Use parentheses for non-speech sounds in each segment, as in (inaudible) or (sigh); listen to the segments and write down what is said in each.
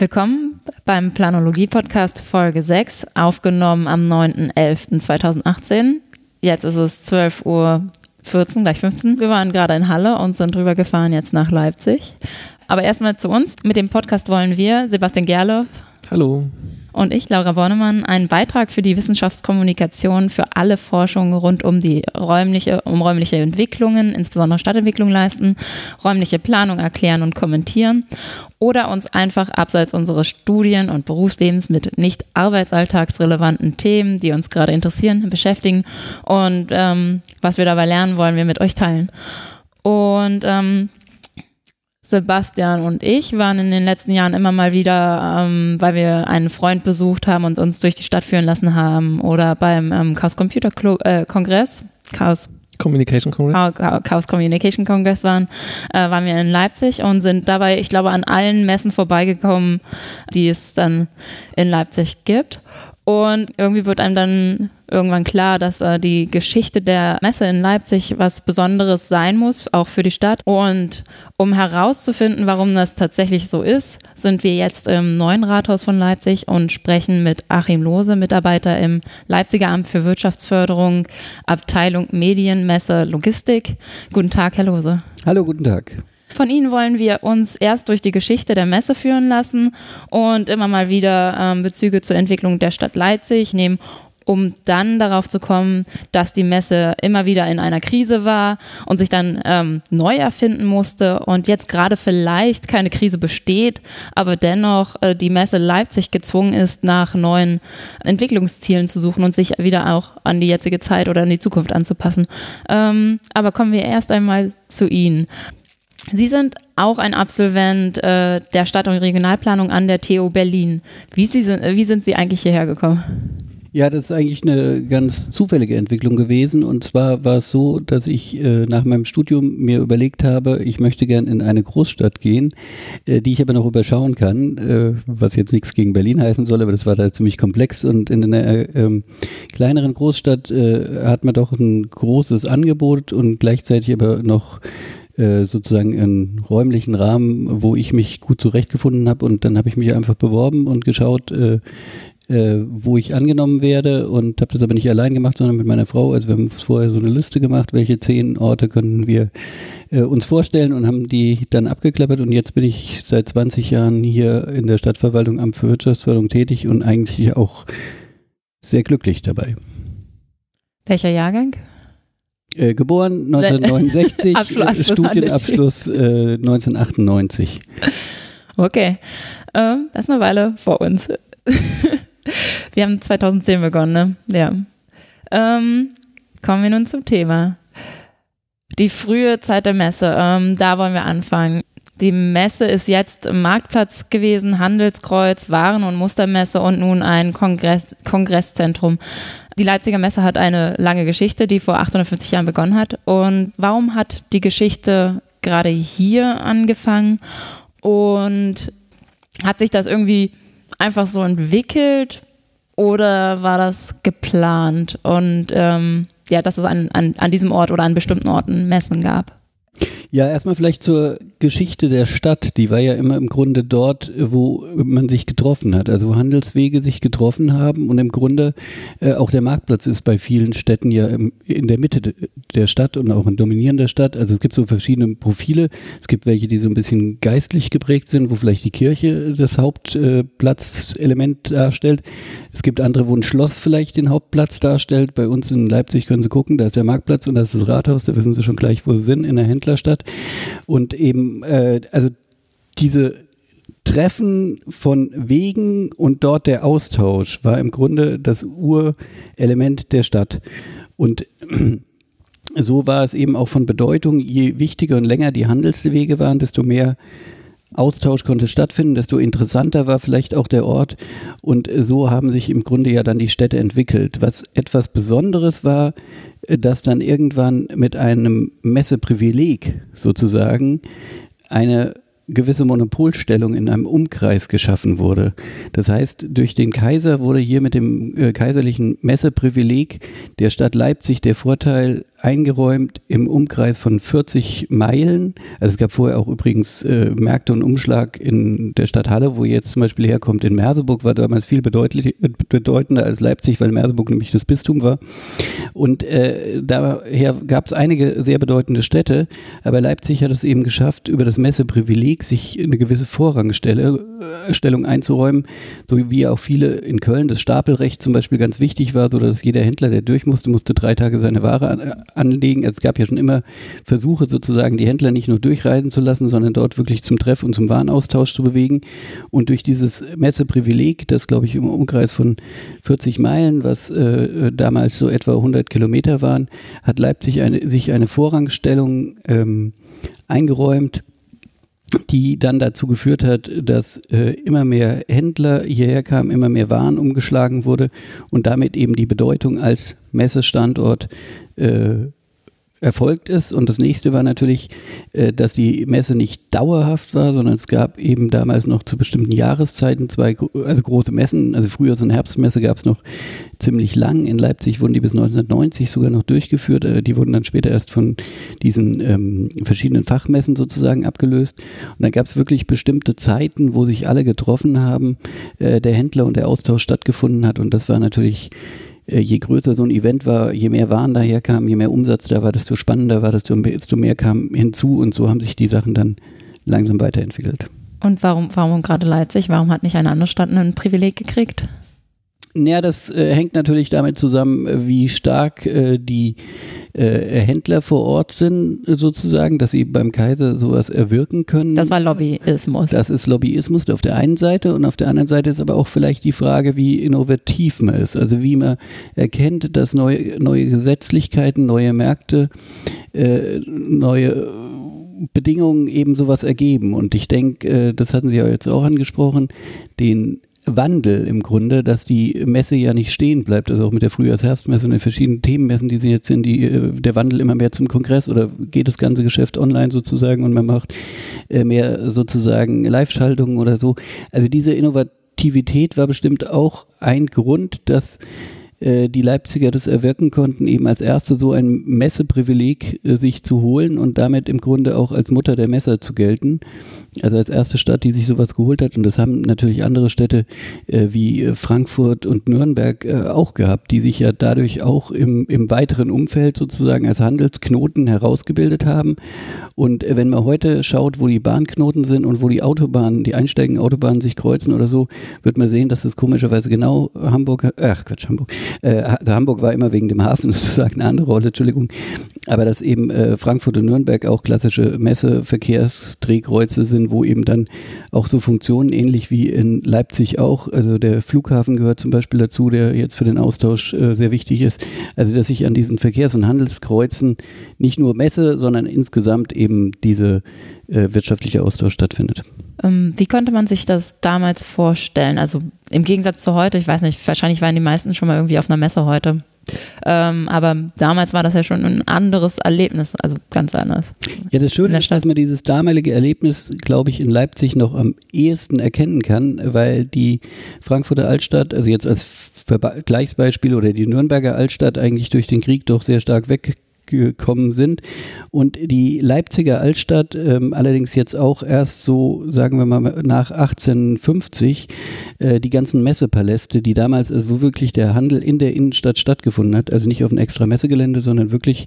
Willkommen beim Planologie-Podcast Folge 6, aufgenommen am 9.11.2018. Jetzt ist es 12 Uhr 14, gleich 15. Wir waren gerade in Halle und sind drüber gefahren jetzt nach Leipzig. Aber erstmal zu uns. Mit dem Podcast wollen wir, Sebastian Gerloff. Hallo und ich, Laura Bornemann, einen Beitrag für die Wissenschaftskommunikation für alle Forschungen rund um die räumliche, um räumliche Entwicklungen, insbesondere Stadtentwicklung leisten, räumliche Planung erklären und kommentieren oder uns einfach abseits unseres Studien- und Berufslebens mit nicht arbeitsalltagsrelevanten Themen, die uns gerade interessieren, beschäftigen und ähm, was wir dabei lernen, wollen wir mit euch teilen. Und ähm, Sebastian und ich waren in den letzten Jahren immer mal wieder, ähm, weil wir einen Freund besucht haben und uns durch die Stadt führen lassen haben oder beim ähm, Chaos Computer Club, äh, Kongress, Chaos Communication Congress. Chaos Communication Congress waren, äh, waren wir in Leipzig und sind dabei, ich glaube, an allen Messen vorbeigekommen, die es dann in Leipzig gibt. Und irgendwie wird einem dann irgendwann klar, dass äh, die Geschichte der Messe in Leipzig was Besonderes sein muss, auch für die Stadt. Und um herauszufinden, warum das tatsächlich so ist, sind wir jetzt im neuen Rathaus von Leipzig und sprechen mit Achim Lose, Mitarbeiter im Leipziger Amt für Wirtschaftsförderung, Abteilung Medien, Messe, Logistik. Guten Tag, Herr Lose. Hallo, guten Tag. Von Ihnen wollen wir uns erst durch die Geschichte der Messe führen lassen und immer mal wieder ähm, Bezüge zur Entwicklung der Stadt Leipzig nehmen um dann darauf zu kommen, dass die Messe immer wieder in einer Krise war und sich dann ähm, neu erfinden musste und jetzt gerade vielleicht keine Krise besteht, aber dennoch äh, die Messe Leipzig gezwungen ist, nach neuen Entwicklungszielen zu suchen und sich wieder auch an die jetzige Zeit oder an die Zukunft anzupassen. Ähm, aber kommen wir erst einmal zu Ihnen. Sie sind auch ein Absolvent äh, der Stadt- und Regionalplanung an der TU Berlin. Wie, Sie sind, wie sind Sie eigentlich hierher gekommen? Ja, das ist eigentlich eine ganz zufällige Entwicklung gewesen. Und zwar war es so, dass ich äh, nach meinem Studium mir überlegt habe, ich möchte gern in eine Großstadt gehen, äh, die ich aber noch überschauen kann, äh, was jetzt nichts gegen Berlin heißen soll, aber das war da ziemlich komplex. Und in einer ähm, kleineren Großstadt äh, hat man doch ein großes Angebot und gleichzeitig aber noch äh, sozusagen einen räumlichen Rahmen, wo ich mich gut zurechtgefunden habe und dann habe ich mich einfach beworben und geschaut, äh, äh, wo ich angenommen werde und habe das aber nicht allein gemacht, sondern mit meiner Frau. Also wir haben vorher so eine Liste gemacht, welche zehn Orte könnten wir äh, uns vorstellen und haben die dann abgeklappert und jetzt bin ich seit 20 Jahren hier in der Stadtverwaltung Amt für Wirtschaftsförderung tätig und eigentlich auch sehr glücklich dabei. Welcher Jahrgang? Äh, geboren 1969, (laughs) Abschluss, Studienabschluss äh, 1998. Okay, ähm, das ist eine Weile vor uns. (laughs) (laughs) Wir haben 2010 begonnen, ne? Ja. Ähm, kommen wir nun zum Thema. Die frühe Zeit der Messe, ähm, da wollen wir anfangen. Die Messe ist jetzt Marktplatz gewesen, Handelskreuz, Waren- und Mustermesse und nun ein Kongress, Kongresszentrum. Die Leipziger Messe hat eine lange Geschichte, die vor 850 Jahren begonnen hat. Und warum hat die Geschichte gerade hier angefangen? Und hat sich das irgendwie einfach so entwickelt oder war das geplant? Und ähm, ja, dass es an, an, an diesem Ort oder an bestimmten Orten Messen gab? Ja, erstmal vielleicht zur Geschichte der Stadt. Die war ja immer im Grunde dort, wo man sich getroffen hat, also wo Handelswege sich getroffen haben und im Grunde äh, auch der Marktplatz ist bei vielen Städten ja im, in der Mitte der Stadt und auch in dominierender Stadt. Also es gibt so verschiedene Profile. Es gibt welche, die so ein bisschen geistlich geprägt sind, wo vielleicht die Kirche das Hauptplatzelement äh, darstellt. Es gibt andere, wo ein Schloss vielleicht den Hauptplatz darstellt. Bei uns in Leipzig können Sie gucken, da ist der Marktplatz und da ist das Rathaus, da wissen Sie schon gleich, wo Sie sind, in der Händlerstadt. Und eben, äh, also diese Treffen von Wegen und dort der Austausch war im Grunde das Urelement der Stadt. Und (clears throat) so war es eben auch von Bedeutung, je wichtiger und länger die Handelswege waren, desto mehr Austausch konnte stattfinden, desto interessanter war vielleicht auch der Ort. Und so haben sich im Grunde ja dann die Städte entwickelt. Was etwas Besonderes war, dass dann irgendwann mit einem Messeprivileg sozusagen eine gewisse Monopolstellung in einem Umkreis geschaffen wurde. Das heißt, durch den Kaiser wurde hier mit dem äh, kaiserlichen Messeprivileg der Stadt Leipzig der Vorteil eingeräumt im Umkreis von 40 Meilen. Also es gab vorher auch übrigens äh, Märkte und Umschlag in der Stadt Halle, wo jetzt zum Beispiel herkommt. In Merseburg war damals viel bedeutender als Leipzig, weil Merseburg nämlich das Bistum war. Und äh, daher gab es einige sehr bedeutende Städte, aber Leipzig hat es eben geschafft, über das Messeprivileg sich eine gewisse Vorrangstellung äh, einzuräumen, so wie auch viele in Köln das Stapelrecht zum Beispiel ganz wichtig war, so dass jeder Händler, der durch musste, musste drei Tage seine Ware an, anlegen. Es gab ja schon immer Versuche sozusagen, die Händler nicht nur durchreisen zu lassen, sondern dort wirklich zum Treff und zum Warenaustausch zu bewegen. Und durch dieses Messeprivileg, das glaube ich im Umkreis von 40 Meilen, was äh, damals so etwa 100 Kilometer waren, hat Leipzig eine, sich eine Vorrangstellung ähm, eingeräumt die dann dazu geführt hat, dass äh, immer mehr Händler hierher kamen, immer mehr Waren umgeschlagen wurde und damit eben die Bedeutung als Messestandort äh, erfolgt ist. Und das nächste war natürlich, äh, dass die Messe nicht dauerhaft war, sondern es gab eben damals noch zu bestimmten Jahreszeiten zwei also große Messen. Also früher so eine Herbstmesse gab es noch ziemlich lang. In Leipzig wurden die bis 1990 sogar noch durchgeführt. Äh, die wurden dann später erst von diesen ähm, verschiedenen Fachmessen sozusagen abgelöst. Und dann gab es wirklich bestimmte Zeiten, wo sich alle getroffen haben, äh, der Händler und der Austausch stattgefunden hat. Und das war natürlich je größer so ein Event war, je mehr Waren daherkamen, je mehr Umsatz da war, desto spannender war, desto, desto mehr kam hinzu und so haben sich die Sachen dann langsam weiterentwickelt. Und warum, warum gerade Leipzig? Warum hat nicht eine andere Stadt ein Privileg gekriegt? Ja, das äh, hängt natürlich damit zusammen, äh, wie stark äh, die äh, Händler vor Ort sind, sozusagen, dass sie beim Kaiser sowas erwirken können. Das war Lobbyismus. Das ist Lobbyismus auf der einen Seite und auf der anderen Seite ist aber auch vielleicht die Frage, wie innovativ man ist. Also wie man erkennt, dass neue, neue Gesetzlichkeiten, neue Märkte, äh, neue Bedingungen eben sowas ergeben. Und ich denke, äh, das hatten Sie ja jetzt auch angesprochen, den Wandel im Grunde, dass die Messe ja nicht stehen bleibt, also auch mit der Frühjahrs-Herbstmesse und den verschiedenen Themenmessen, die sie jetzt sind, die, äh, der Wandel immer mehr zum Kongress oder geht das ganze Geschäft online sozusagen und man macht äh, mehr sozusagen Live-Schaltungen oder so. Also diese Innovativität war bestimmt auch ein Grund, dass die Leipziger das erwirken konnten, eben als erste so ein Messeprivileg äh, sich zu holen und damit im Grunde auch als Mutter der Messer zu gelten. Also als erste Stadt, die sich sowas geholt hat. Und das haben natürlich andere Städte äh, wie äh, Frankfurt und Nürnberg äh, auch gehabt, die sich ja dadurch auch im, im weiteren Umfeld sozusagen als Handelsknoten herausgebildet haben. Und äh, wenn man heute schaut, wo die Bahnknoten sind und wo die Autobahnen, die einsteigigen Autobahnen sich kreuzen oder so, wird man sehen, dass das komischerweise genau Hamburg, ach Quatsch, Hamburg, äh, Hamburg war immer wegen dem Hafen (laughs) sozusagen eine andere Rolle, Entschuldigung. Aber dass eben äh, Frankfurt und Nürnberg auch klassische Messeverkehrsdrehkreuze sind, wo eben dann auch so Funktionen ähnlich wie in Leipzig auch, also der Flughafen gehört zum Beispiel dazu, der jetzt für den Austausch äh, sehr wichtig ist. Also dass sich an diesen Verkehrs- und Handelskreuzen nicht nur Messe, sondern insgesamt eben diese äh, wirtschaftliche Austausch stattfindet. Ähm, wie konnte man sich das damals vorstellen? Also im Gegensatz zu heute, ich weiß nicht, wahrscheinlich waren die meisten schon mal irgendwie auf einer Messe heute. Ähm, aber damals war das ja schon ein anderes Erlebnis, also ganz anders. Ja, das Schöne ist, dass man dieses damalige Erlebnis, glaube ich, in Leipzig noch am ehesten erkennen kann, weil die Frankfurter Altstadt, also jetzt als Vergleichsbeispiel oder die Nürnberger Altstadt eigentlich durch den Krieg doch sehr stark weg gekommen sind. Und die Leipziger Altstadt, ähm, allerdings jetzt auch erst so, sagen wir mal, nach 1850, äh, die ganzen Messepaläste, die damals, also wo wirklich der Handel in der Innenstadt stattgefunden hat, also nicht auf einem extra Messegelände, sondern wirklich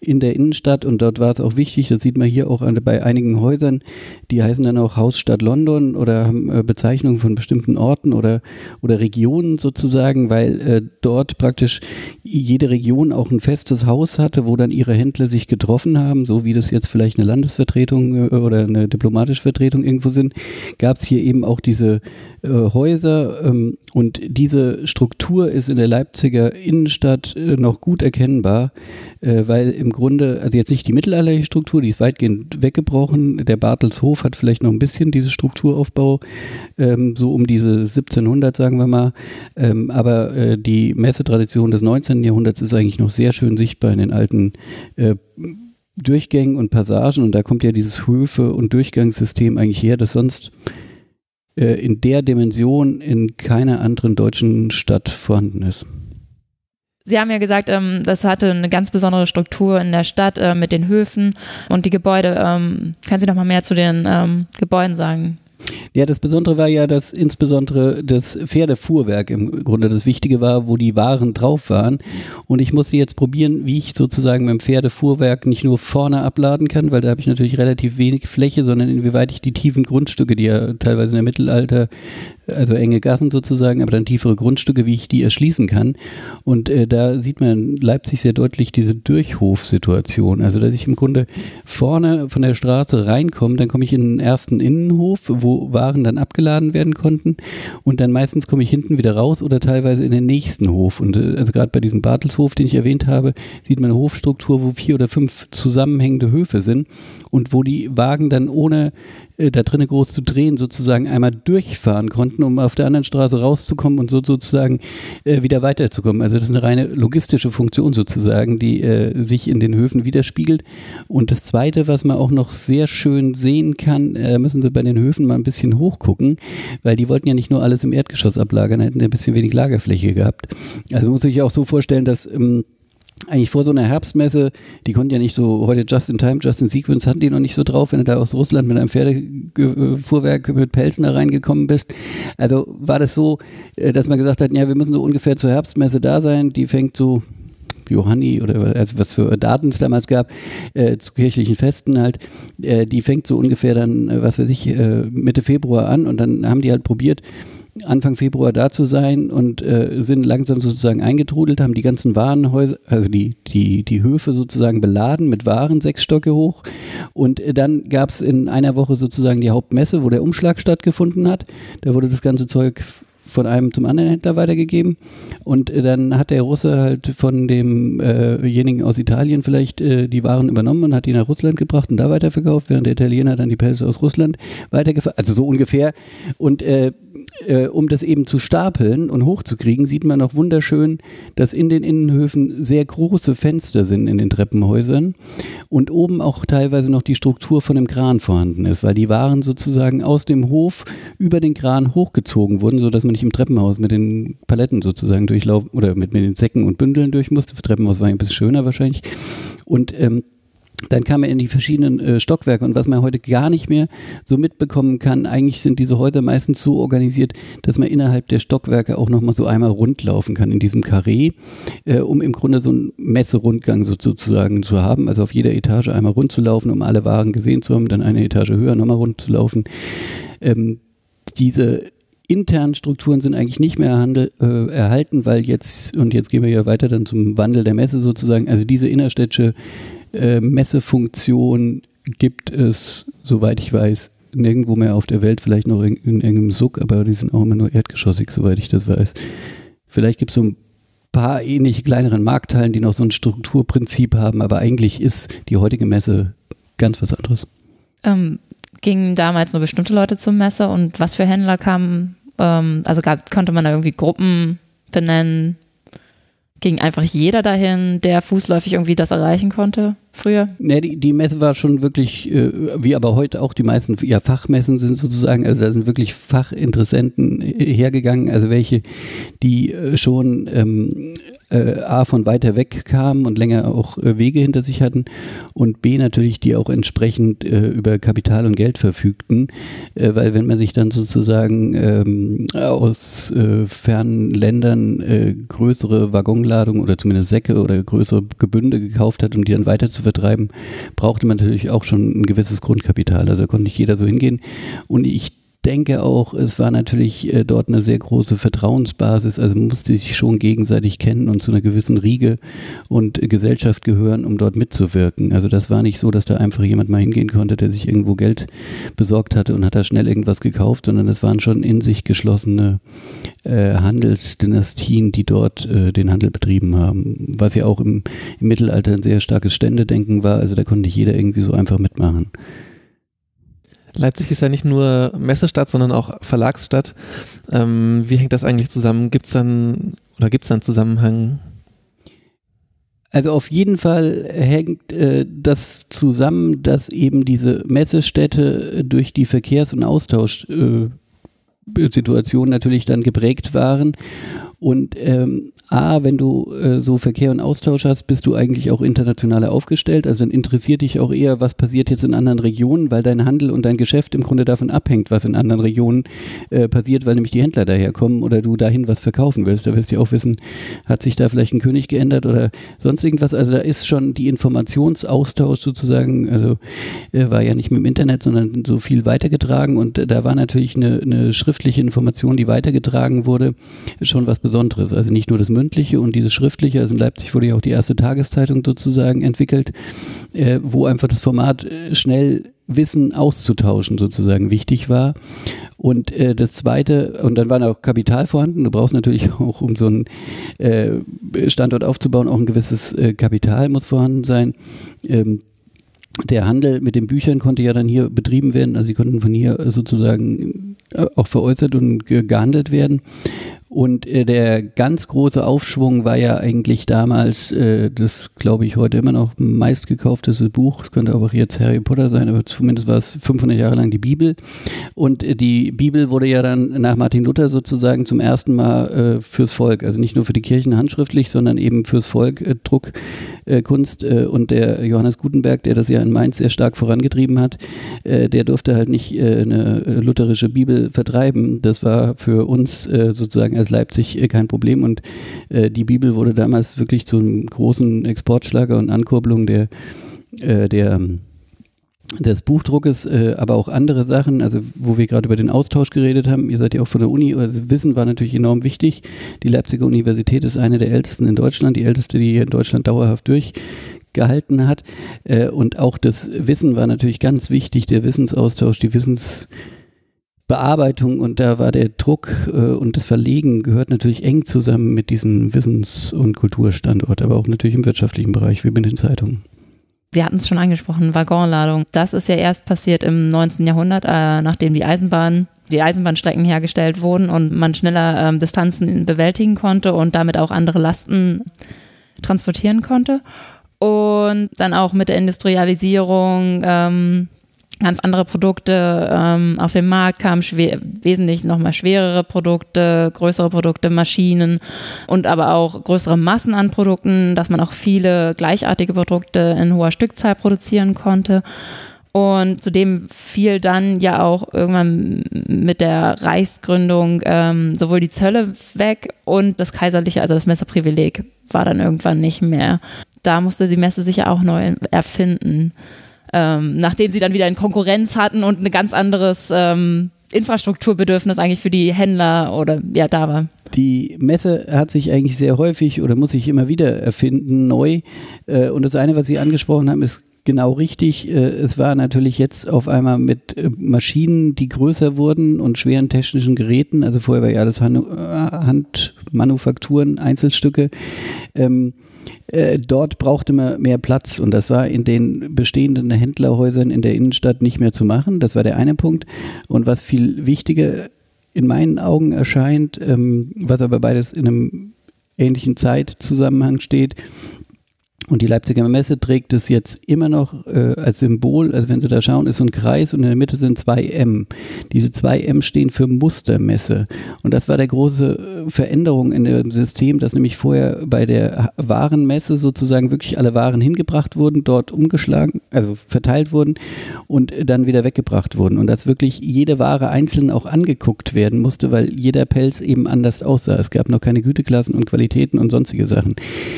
in der Innenstadt. Und dort war es auch wichtig, das sieht man hier auch bei einigen Häusern, die heißen dann auch Hausstadt London oder haben äh, Bezeichnungen von bestimmten Orten oder, oder Regionen sozusagen, weil äh, dort praktisch jede Region auch ein festes Haus hatte, wo dann ihre Händler sich getroffen haben, so wie das jetzt vielleicht eine Landesvertretung äh, oder eine diplomatische Vertretung irgendwo sind, gab es hier eben auch diese äh, Häuser ähm, und diese Struktur ist in der Leipziger Innenstadt äh, noch gut erkennbar, äh, weil im Grunde, also jetzt nicht die mittelalterliche Struktur, die ist weitgehend weggebrochen, der Bartelshof hat vielleicht noch ein bisschen diese Strukturaufbau, ähm, so um diese 1700 sagen wir mal, ähm, aber äh, die Messetradition des 19. Jahrhunderts ist eigentlich noch sehr schön sichtbar in den alten äh, Durchgängen und Passagen und da kommt ja dieses Höfe- und Durchgangssystem eigentlich her, das sonst äh, in der Dimension in keiner anderen deutschen Stadt vorhanden ist. Sie haben ja gesagt, ähm, das hatte eine ganz besondere Struktur in der Stadt äh, mit den Höfen und die Gebäude. Ähm, können Sie noch mal mehr zu den ähm, Gebäuden sagen? Ja, das Besondere war ja, dass insbesondere das Pferdefuhrwerk im Grunde das Wichtige war, wo die Waren drauf waren. Und ich musste jetzt probieren, wie ich sozusagen mit dem Pferdefuhrwerk nicht nur vorne abladen kann, weil da habe ich natürlich relativ wenig Fläche, sondern inwieweit ich die tiefen Grundstücke, die ja teilweise in der Mittelalter also enge Gassen sozusagen, aber dann tiefere Grundstücke, wie ich die erschließen kann. Und äh, da sieht man in Leipzig sehr deutlich diese Durchhofsituation. Also, dass ich im Grunde vorne von der Straße reinkomme, dann komme ich in den ersten Innenhof, wo Waren dann abgeladen werden konnten. Und dann meistens komme ich hinten wieder raus oder teilweise in den nächsten Hof. Und äh, also gerade bei diesem Bartelshof, den ich erwähnt habe, sieht man eine Hofstruktur, wo vier oder fünf zusammenhängende Höfe sind und wo die Wagen dann ohne äh, da drinnen groß zu drehen, sozusagen einmal durchfahren konnten, um auf der anderen Straße rauszukommen und so sozusagen äh, wieder weiterzukommen. Also das ist eine reine logistische Funktion sozusagen, die äh, sich in den Höfen widerspiegelt. Und das Zweite, was man auch noch sehr schön sehen kann, äh, müssen Sie bei den Höfen mal ein bisschen hochgucken, weil die wollten ja nicht nur alles im Erdgeschoss ablagern, hätten ein bisschen wenig Lagerfläche gehabt. Also man muss sich auch so vorstellen, dass ähm, eigentlich vor so einer Herbstmesse, die konnten ja nicht so, heute Just in Time, Just in Sequence hatten die noch nicht so drauf, wenn du da aus Russland mit einem Pferdefuhrwerk mit Pelzen da reingekommen bist. Also war das so, äh, dass man gesagt hat, ja, wir müssen so ungefähr zur Herbstmesse da sein, die fängt so Johanni oder also was für Daten es damals gab, äh, zu kirchlichen Festen halt, äh, die fängt so ungefähr dann, äh, was weiß ich, äh, Mitte Februar an und dann haben die halt probiert, Anfang Februar da zu sein und äh, sind langsam sozusagen eingetrudelt, haben die ganzen Warenhäuser, also die, die, die Höfe sozusagen beladen mit Waren, sechs Stocke hoch. Und äh, dann gab es in einer Woche sozusagen die Hauptmesse, wo der Umschlag stattgefunden hat. Da wurde das ganze Zeug von einem zum anderen Händler weitergegeben. Und äh, dann hat der Russe halt von demjenigen äh aus Italien vielleicht äh, die Waren übernommen und hat die nach Russland gebracht und da weiterverkauft, während der Italiener dann die Pelze aus Russland weitergefahren. Also so ungefähr. Und äh, äh, um das eben zu stapeln und hochzukriegen, sieht man auch wunderschön, dass in den Innenhöfen sehr große Fenster sind in den Treppenhäusern und oben auch teilweise noch die Struktur von einem Kran vorhanden ist, weil die Waren sozusagen aus dem Hof über den Kran hochgezogen wurden, sodass man nicht im Treppenhaus mit den Paletten sozusagen durchlaufen oder mit, mit den Säcken und Bündeln durch musste. Das Treppenhaus war ein bisschen schöner wahrscheinlich. Und ähm, dann kam er in die verschiedenen äh, Stockwerke und was man heute gar nicht mehr so mitbekommen kann, eigentlich sind diese Häuser meistens so organisiert, dass man innerhalb der Stockwerke auch nochmal so einmal rundlaufen kann in diesem Karree, äh, um im Grunde so einen Messerundgang so, sozusagen zu haben, also auf jeder Etage einmal rund zu laufen, um alle Waren gesehen zu haben, dann eine Etage höher nochmal rund zu laufen. Ähm, diese internen Strukturen sind eigentlich nicht mehr handel, äh, erhalten, weil jetzt, und jetzt gehen wir ja weiter dann zum Wandel der Messe sozusagen, also diese innerstädtische äh, Messefunktion gibt es, soweit ich weiß, nirgendwo mehr auf der Welt, vielleicht noch in, in irgendeinem Suck, aber die sind auch immer nur erdgeschossig, soweit ich das weiß. Vielleicht gibt es so ein paar ähnliche kleineren Markthallen, die noch so ein Strukturprinzip haben, aber eigentlich ist die heutige Messe ganz was anderes. Ähm, gingen damals nur bestimmte Leute zur Messe und was für Händler kamen? Ähm, also gab, konnte man da irgendwie Gruppen benennen? Ging einfach jeder dahin, der fußläufig irgendwie das erreichen konnte früher? Ne, die, die Messe war schon wirklich, äh, wie aber heute auch die meisten ja, Fachmessen sind sozusagen, also da sind wirklich Fachinteressenten hergegangen, also welche, die äh, schon ähm, äh, A von weiter weg kamen und länger auch äh, Wege hinter sich hatten und B natürlich, die auch entsprechend äh, über Kapital und Geld verfügten, äh, weil wenn man sich dann sozusagen ähm, aus äh, fernen Ländern äh, größere Waggonladungen oder zumindest Säcke oder größere Gebünde gekauft hat, um die dann weiter zu vertreiben, brauchte man natürlich auch schon ein gewisses Grundkapital. Also konnte nicht jeder so hingehen und ich denke auch, es war natürlich äh, dort eine sehr große Vertrauensbasis. Also musste sich schon gegenseitig kennen und zu einer gewissen Riege und äh, Gesellschaft gehören, um dort mitzuwirken. Also das war nicht so, dass da einfach jemand mal hingehen konnte, der sich irgendwo Geld besorgt hatte und hat da schnell irgendwas gekauft, sondern es waren schon in sich geschlossene äh, Handelsdynastien, die dort äh, den Handel betrieben haben. Was ja auch im, im Mittelalter ein sehr starkes Ständedenken war. Also da konnte nicht jeder irgendwie so einfach mitmachen. Leipzig ist ja nicht nur Messestadt, sondern auch Verlagsstadt. Ähm, wie hängt das eigentlich zusammen? Gibt es dann oder gibt es einen Zusammenhang? Also auf jeden Fall hängt äh, das zusammen, dass eben diese Messestädte durch die Verkehrs- und Austauschsituation äh, natürlich dann geprägt waren Und ähm, A, wenn du äh, so Verkehr und Austausch hast, bist du eigentlich auch internationaler aufgestellt. Also dann interessiert dich auch eher, was passiert jetzt in anderen Regionen, weil dein Handel und dein Geschäft im Grunde davon abhängt, was in anderen Regionen äh, passiert, weil nämlich die Händler daherkommen oder du dahin was verkaufen willst. Da wirst du auch wissen, hat sich da vielleicht ein König geändert oder sonst irgendwas. Also da ist schon die Informationsaustausch sozusagen, also äh, war ja nicht mit dem Internet, sondern so viel weitergetragen und äh, da war natürlich eine, eine schriftliche Information, die weitergetragen wurde, schon was Besonderes. Also nicht nur das mündliche und dieses schriftliche. Also in Leipzig wurde ja auch die erste Tageszeitung sozusagen entwickelt, äh, wo einfach das Format äh, schnell Wissen auszutauschen sozusagen wichtig war. Und äh, das Zweite, und dann war auch Kapital vorhanden. Du brauchst natürlich (laughs) auch, um so einen äh, Standort aufzubauen, auch ein gewisses äh, Kapital muss vorhanden sein. Ähm, der Handel mit den Büchern konnte ja dann hier betrieben werden, also sie konnten von hier sozusagen äh, auch veräußert und gehandelt werden. Und äh, der ganz große Aufschwung war ja eigentlich damals, äh, das glaube ich heute immer noch meistgekaufteste Buch, es könnte auch jetzt Harry Potter sein, aber zumindest war es 500 Jahre lang die Bibel. Und äh, die Bibel wurde ja dann nach Martin Luther sozusagen zum ersten Mal äh, fürs Volk, also nicht nur für die Kirchen handschriftlich, sondern eben fürs Volk äh, Druckkunst. Äh, und der Johannes Gutenberg, der das ja in Mainz sehr stark vorangetrieben hat, äh, der durfte halt nicht äh, eine äh, lutherische Bibel vertreiben. Das war für uns äh, sozusagen als Leipzig äh, kein Problem. Und äh, die Bibel wurde damals wirklich zum großen Exportschlager und Ankurbelung der, äh, der des Buchdruckes, äh, aber auch andere Sachen, also wo wir gerade über den Austausch geredet haben, ihr seid ja auch von der Uni, also Wissen war natürlich enorm wichtig. Die Leipziger Universität ist eine der ältesten in Deutschland, die älteste, die hier in Deutschland dauerhaft durchgehalten hat. Äh, und auch das Wissen war natürlich ganz wichtig, der Wissensaustausch, die Wissens Bearbeitung und da war der Druck äh, und das Verlegen gehört natürlich eng zusammen mit diesem Wissens- und Kulturstandort, aber auch natürlich im wirtschaftlichen Bereich, wie mit den Zeitungen. Sie hatten es schon angesprochen, Waggonladung. Das ist ja erst passiert im 19. Jahrhundert, äh, nachdem die Eisenbahn die Eisenbahnstrecken hergestellt wurden und man schneller ähm, Distanzen bewältigen konnte und damit auch andere Lasten transportieren konnte. Und dann auch mit der Industrialisierung ähm, ganz andere Produkte ähm, auf den Markt kamen, wesentlich nochmal schwerere Produkte, größere Produkte, Maschinen und aber auch größere Massen an Produkten, dass man auch viele gleichartige Produkte in hoher Stückzahl produzieren konnte. Und zudem fiel dann ja auch irgendwann mit der Reichsgründung ähm, sowohl die Zölle weg und das kaiserliche, also das Messerprivileg war dann irgendwann nicht mehr. Da musste die Messe sich ja auch neu erfinden ähm, nachdem sie dann wieder in Konkurrenz hatten und ein ganz anderes ähm, Infrastrukturbedürfnis eigentlich für die Händler oder ja da war. Die Messe hat sich eigentlich sehr häufig oder muss sich immer wieder erfinden, neu. Äh, und das eine, was Sie angesprochen haben, ist genau richtig. Äh, es war natürlich jetzt auf einmal mit äh, Maschinen, die größer wurden und schweren technischen Geräten. Also vorher war ja alles Handmanufakturen, Einzelstücke. Ähm, äh, dort brauchte man mehr Platz und das war in den bestehenden Händlerhäusern in der Innenstadt nicht mehr zu machen. Das war der eine Punkt. Und was viel wichtiger in meinen Augen erscheint, ähm, was aber beides in einem ähnlichen Zeitzusammenhang steht, und die Leipziger Messe trägt es jetzt immer noch äh, als Symbol, also wenn Sie da schauen, ist so ein Kreis und in der Mitte sind zwei M. Diese zwei M stehen für Mustermesse. Und das war der große äh, Veränderung in dem System, dass nämlich vorher bei der Warenmesse sozusagen wirklich alle Waren hingebracht wurden, dort umgeschlagen, also verteilt wurden und dann wieder weggebracht wurden. Und dass wirklich jede Ware einzeln auch angeguckt werden musste, weil jeder Pelz eben anders aussah. Es gab noch keine Güteklassen und Qualitäten und sonstige Sachen.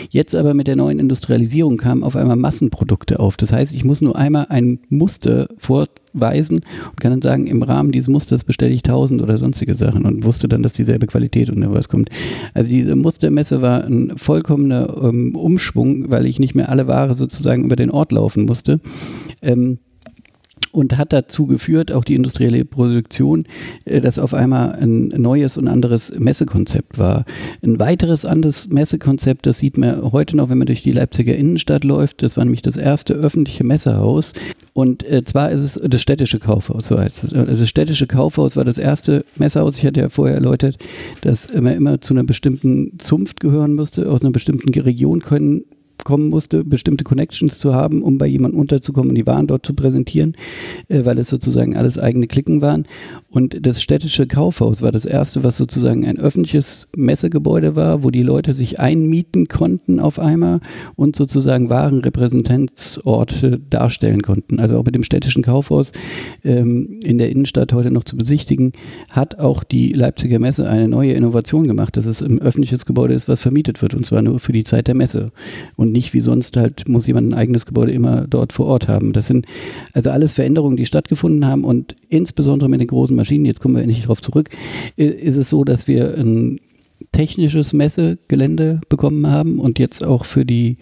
Jetzt aber mit der neuen Industrialisierung Industrialisierung kamen auf einmal Massenprodukte auf. Das heißt, ich muss nur einmal ein Muster vorweisen und kann dann sagen, im Rahmen dieses Musters bestelle ich tausend oder sonstige Sachen und wusste dann, dass dieselbe Qualität und was kommt. Also diese Mustermesse war ein vollkommener ähm, Umschwung, weil ich nicht mehr alle Ware sozusagen über den Ort laufen musste. Ähm, und hat dazu geführt, auch die industrielle Produktion, äh, dass auf einmal ein neues und anderes Messekonzept war. Ein weiteres anderes Messekonzept, das sieht man heute noch, wenn man durch die Leipziger Innenstadt läuft. Das war nämlich das erste öffentliche Messehaus. Und äh, zwar ist es das städtische Kaufhaus, so heißt es. Also das städtische Kaufhaus war das erste Messehaus. Ich hatte ja vorher erläutert, dass man immer zu einer bestimmten Zunft gehören musste, aus einer bestimmten Region können kommen musste, bestimmte Connections zu haben, um bei jemandem unterzukommen und die Waren dort zu präsentieren, äh, weil es sozusagen alles eigene Klicken waren. Und das städtische Kaufhaus war das erste, was sozusagen ein öffentliches Messegebäude war, wo die Leute sich einmieten konnten auf einmal und sozusagen Warenrepräsentantsorte darstellen konnten. Also auch mit dem städtischen Kaufhaus ähm, in der Innenstadt heute noch zu besichtigen, hat auch die Leipziger Messe eine neue Innovation gemacht, dass es ein öffentliches Gebäude ist, was vermietet wird und zwar nur für die Zeit der Messe und nicht wie sonst halt muss jemand ein eigenes Gebäude immer dort vor Ort haben. Das sind also alles Veränderungen, die stattgefunden haben und insbesondere mit den großen Maschinen, jetzt kommen wir endlich darauf zurück, ist es so, dass wir ein technisches Messegelände bekommen haben und jetzt auch für die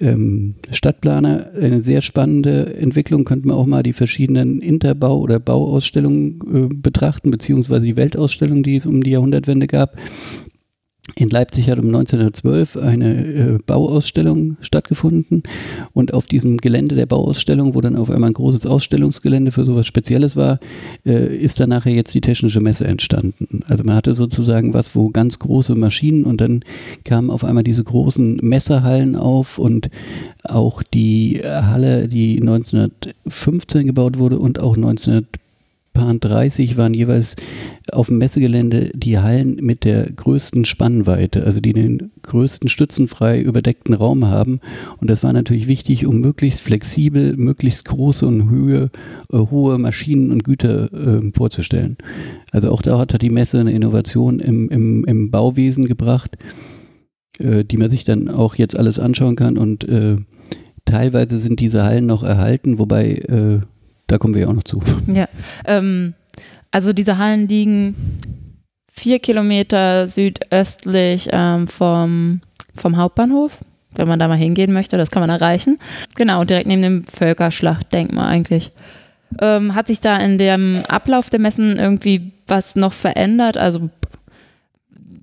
ähm, Stadtplaner eine sehr spannende Entwicklung. Könnten wir auch mal die verschiedenen Interbau- oder Bauausstellungen äh, betrachten, beziehungsweise die Weltausstellung, die es um die Jahrhundertwende gab. In Leipzig hat um 1912 eine äh, Bauausstellung stattgefunden und auf diesem Gelände der Bauausstellung, wo dann auf einmal ein großes Ausstellungsgelände für sowas Spezielles war, äh, ist dann nachher jetzt die Technische Messe entstanden. Also man hatte sozusagen was, wo ganz große Maschinen und dann kamen auf einmal diese großen Messerhallen auf und auch die Halle, die 1915 gebaut wurde und auch 19 30 waren jeweils auf dem Messegelände die Hallen mit der größten Spannweite, also die den größten stützenfrei überdeckten Raum haben. Und das war natürlich wichtig, um möglichst flexibel, möglichst große und Höhe, äh, hohe Maschinen und Güter äh, vorzustellen. Also auch dort hat die Messe eine Innovation im, im, im Bauwesen gebracht, äh, die man sich dann auch jetzt alles anschauen kann. Und äh, teilweise sind diese Hallen noch erhalten, wobei äh, da kommen wir ja auch noch zu. Ja, ähm, also diese Hallen liegen vier Kilometer südöstlich ähm, vom, vom Hauptbahnhof, wenn man da mal hingehen möchte, das kann man erreichen. Genau, direkt neben dem Völkerschlachtdenkmal eigentlich. Ähm, hat sich da in dem Ablauf der Messen irgendwie was noch verändert? Also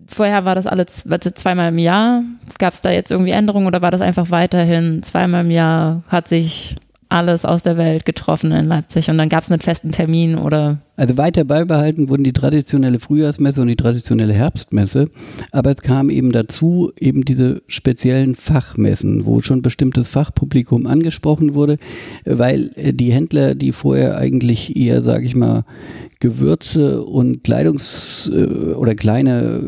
vorher war das alle zweimal im Jahr. Gab es da jetzt irgendwie Änderungen oder war das einfach weiterhin zweimal im Jahr hat sich alles aus der Welt getroffen in Leipzig und dann gab es einen festen Termin oder also weiter beibehalten wurden die traditionelle Frühjahrsmesse und die traditionelle Herbstmesse, aber es kam eben dazu eben diese speziellen Fachmessen, wo schon bestimmtes Fachpublikum angesprochen wurde, weil äh, die Händler, die vorher eigentlich eher, sage ich mal, Gewürze und Kleidungs- äh, oder kleine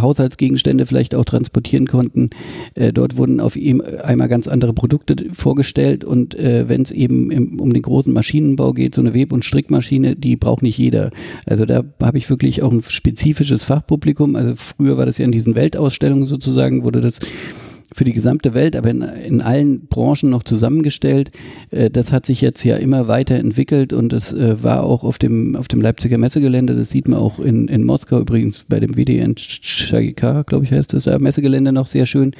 Haushaltsgegenstände vielleicht auch transportieren konnten. Äh, dort wurden auf ihm einmal ganz andere Produkte vorgestellt und äh, wenn es eben um den großen Maschinenbau geht, so eine Web- und Strickmaschine, die braucht nicht jeder. Also da habe ich wirklich auch ein spezifisches Fachpublikum. Also früher war das ja in diesen Weltausstellungen sozusagen, wurde das für die gesamte Welt, aber in, in allen Branchen noch zusammengestellt. Äh, das hat sich jetzt ja immer weiter entwickelt und das äh, war auch auf dem, auf dem Leipziger Messegelände. Das sieht man auch in, in Moskau übrigens bei dem WDN Chagika, glaube ich heißt das, da Messegelände noch sehr schön,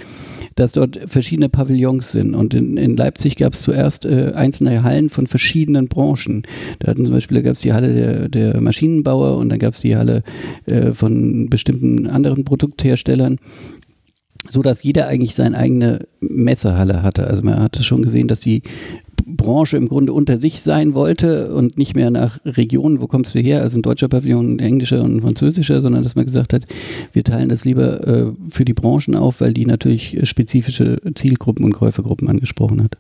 dass dort verschiedene Pavillons sind. Und in, in Leipzig gab es zuerst äh, einzelne Hallen von verschiedenen Branchen. Da hatten zum Beispiel, gab es die Halle der, der Maschinenbauer und dann gab es die Halle äh, von bestimmten anderen Produktherstellern so dass jeder eigentlich seine eigene Messehalle hatte. Also man hatte schon gesehen, dass die Branche im Grunde unter sich sein wollte und nicht mehr nach Regionen, wo kommst du her, also ein deutscher Pavillon, ein englischer und ein französischer, sondern dass man gesagt hat, wir teilen das lieber äh, für die Branchen auf, weil die natürlich spezifische Zielgruppen und Käufergruppen angesprochen hat.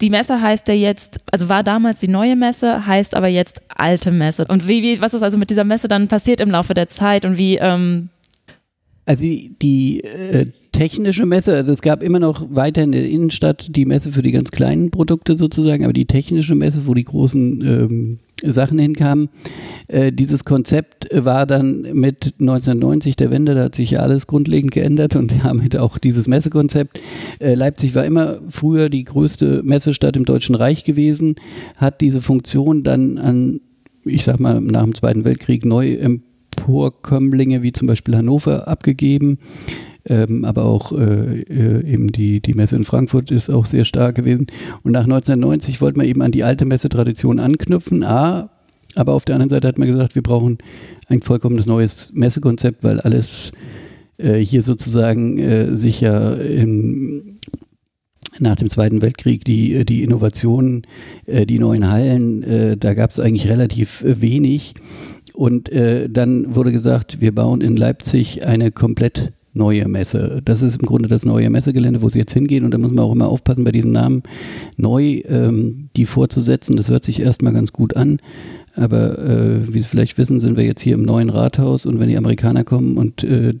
Die Messe heißt ja jetzt, also war damals die neue Messe, heißt aber jetzt alte Messe. Und wie, wie was ist also mit dieser Messe dann passiert im Laufe der Zeit und wie ähm, also die, äh, technische Messe, also es gab immer noch weiter in der Innenstadt die Messe für die ganz kleinen Produkte sozusagen, aber die technische Messe, wo die großen ähm, Sachen hinkamen, äh, dieses Konzept war dann mit 1990 der Wende, da hat sich ja alles grundlegend geändert und damit auch dieses Messekonzept. Äh, Leipzig war immer früher die größte Messestadt im Deutschen Reich gewesen, hat diese Funktion dann an ich sag mal, nach dem Zweiten Weltkrieg neu Emporkömmlinge wie zum Beispiel Hannover abgegeben. Ähm, aber auch äh, äh, eben die, die Messe in Frankfurt ist auch sehr stark gewesen. Und nach 1990 wollte man eben an die alte Messetradition anknüpfen. A, aber auf der anderen Seite hat man gesagt, wir brauchen ein vollkommenes neues Messekonzept, weil alles äh, hier sozusagen äh, sich ja in, nach dem Zweiten Weltkrieg die, die Innovationen, äh, die neuen Hallen, äh, da gab es eigentlich relativ wenig. Und äh, dann wurde gesagt, wir bauen in Leipzig eine komplett neue Messe. Das ist im Grunde das neue Messegelände, wo sie jetzt hingehen. Und da muss man auch immer aufpassen, bei diesen Namen neu ähm, die vorzusetzen. Das hört sich erstmal ganz gut an. Aber äh, wie Sie vielleicht wissen, sind wir jetzt hier im neuen Rathaus und wenn die Amerikaner kommen und äh,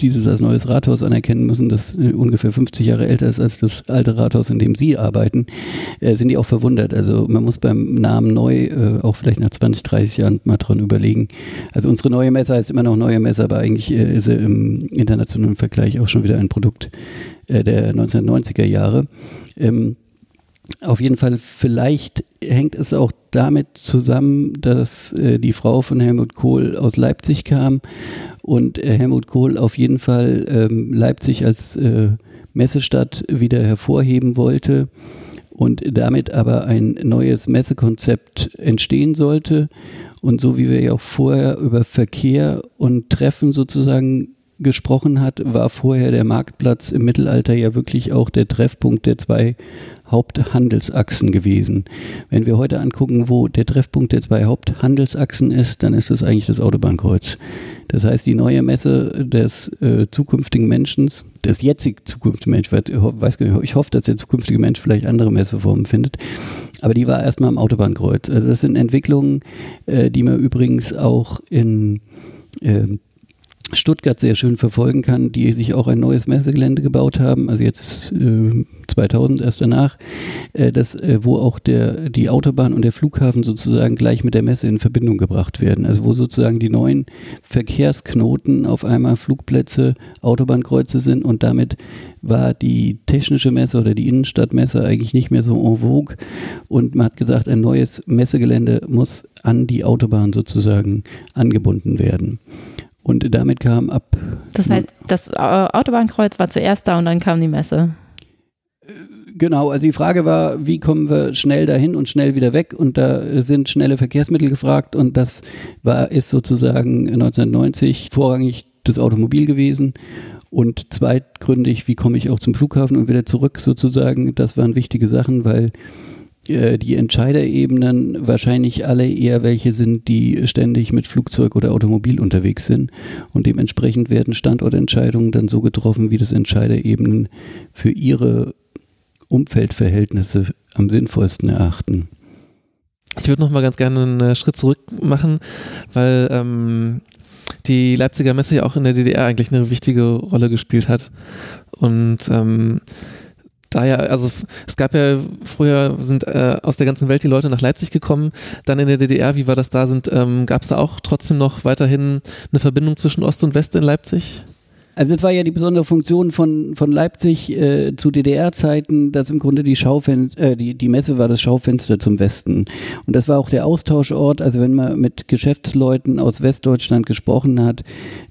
dieses als neues Rathaus anerkennen müssen, das äh, ungefähr 50 Jahre älter ist als das alte Rathaus, in dem Sie arbeiten, äh, sind die auch verwundert. Also man muss beim Namen neu äh, auch vielleicht nach 20, 30 Jahren mal dran überlegen. Also unsere neue Messe heißt immer noch neue Messe, aber eigentlich äh, ist sie im internationalen Vergleich auch schon wieder ein Produkt äh, der 1990er Jahre. Ähm, auf jeden Fall, vielleicht hängt es auch damit zusammen, dass äh, die Frau von Helmut Kohl aus Leipzig kam und äh, Helmut Kohl auf jeden Fall ähm, Leipzig als äh, Messestadt wieder hervorheben wollte und damit aber ein neues Messekonzept entstehen sollte. Und so wie wir ja auch vorher über Verkehr und Treffen sozusagen gesprochen hat, war vorher der Marktplatz im Mittelalter ja wirklich auch der Treffpunkt der zwei Haupthandelsachsen gewesen. Wenn wir heute angucken, wo der Treffpunkt der zwei Haupthandelsachsen ist, dann ist es eigentlich das Autobahnkreuz. Das heißt, die neue Messe des äh, zukünftigen Menschen, des jetzigen zukünftigen Menschen, ich, weiß, ich hoffe, dass der zukünftige Mensch vielleicht andere Messeformen findet, aber die war erstmal am Autobahnkreuz. Also das sind Entwicklungen, äh, die man übrigens auch in äh, Stuttgart sehr schön verfolgen kann, die sich auch ein neues Messegelände gebaut haben, also jetzt äh, 2000 erst danach, äh, das, äh, wo auch der, die Autobahn und der Flughafen sozusagen gleich mit der Messe in Verbindung gebracht werden. Also wo sozusagen die neuen Verkehrsknoten auf einmal Flugplätze, Autobahnkreuze sind und damit war die technische Messe oder die Innenstadtmesse eigentlich nicht mehr so en vogue und man hat gesagt, ein neues Messegelände muss an die Autobahn sozusagen angebunden werden. Und damit kam ab. Das heißt, das äh, Autobahnkreuz war zuerst da und dann kam die Messe. Äh, genau, also die Frage war, wie kommen wir schnell dahin und schnell wieder weg? Und da sind schnelle Verkehrsmittel gefragt und das war, ist sozusagen 1990 vorrangig das Automobil gewesen. Und zweitgründig, wie komme ich auch zum Flughafen und wieder zurück sozusagen, das waren wichtige Sachen, weil äh, die Entscheiderebenen wahrscheinlich alle eher welche sind, die ständig mit Flugzeug oder Automobil unterwegs sind. Und dementsprechend werden Standortentscheidungen dann so getroffen, wie das Entscheiderebenen für ihre Umfeldverhältnisse am sinnvollsten erachten. Ich würde noch mal ganz gerne einen äh, Schritt zurück machen, weil ähm, die Leipziger Messe ja auch in der DDR eigentlich eine wichtige Rolle gespielt hat. Und ähm, daher, also es gab ja früher sind äh, aus der ganzen Welt die Leute nach Leipzig gekommen, dann in der DDR, wie war das da? Sind ähm, gab es da auch trotzdem noch weiterhin eine Verbindung zwischen Ost und West in Leipzig? Also es war ja die besondere Funktion von, von Leipzig äh, zu DDR-Zeiten, dass im Grunde die, Schaufen äh, die, die Messe war das Schaufenster zum Westen. Und das war auch der Austauschort. Also wenn man mit Geschäftsleuten aus Westdeutschland gesprochen hat,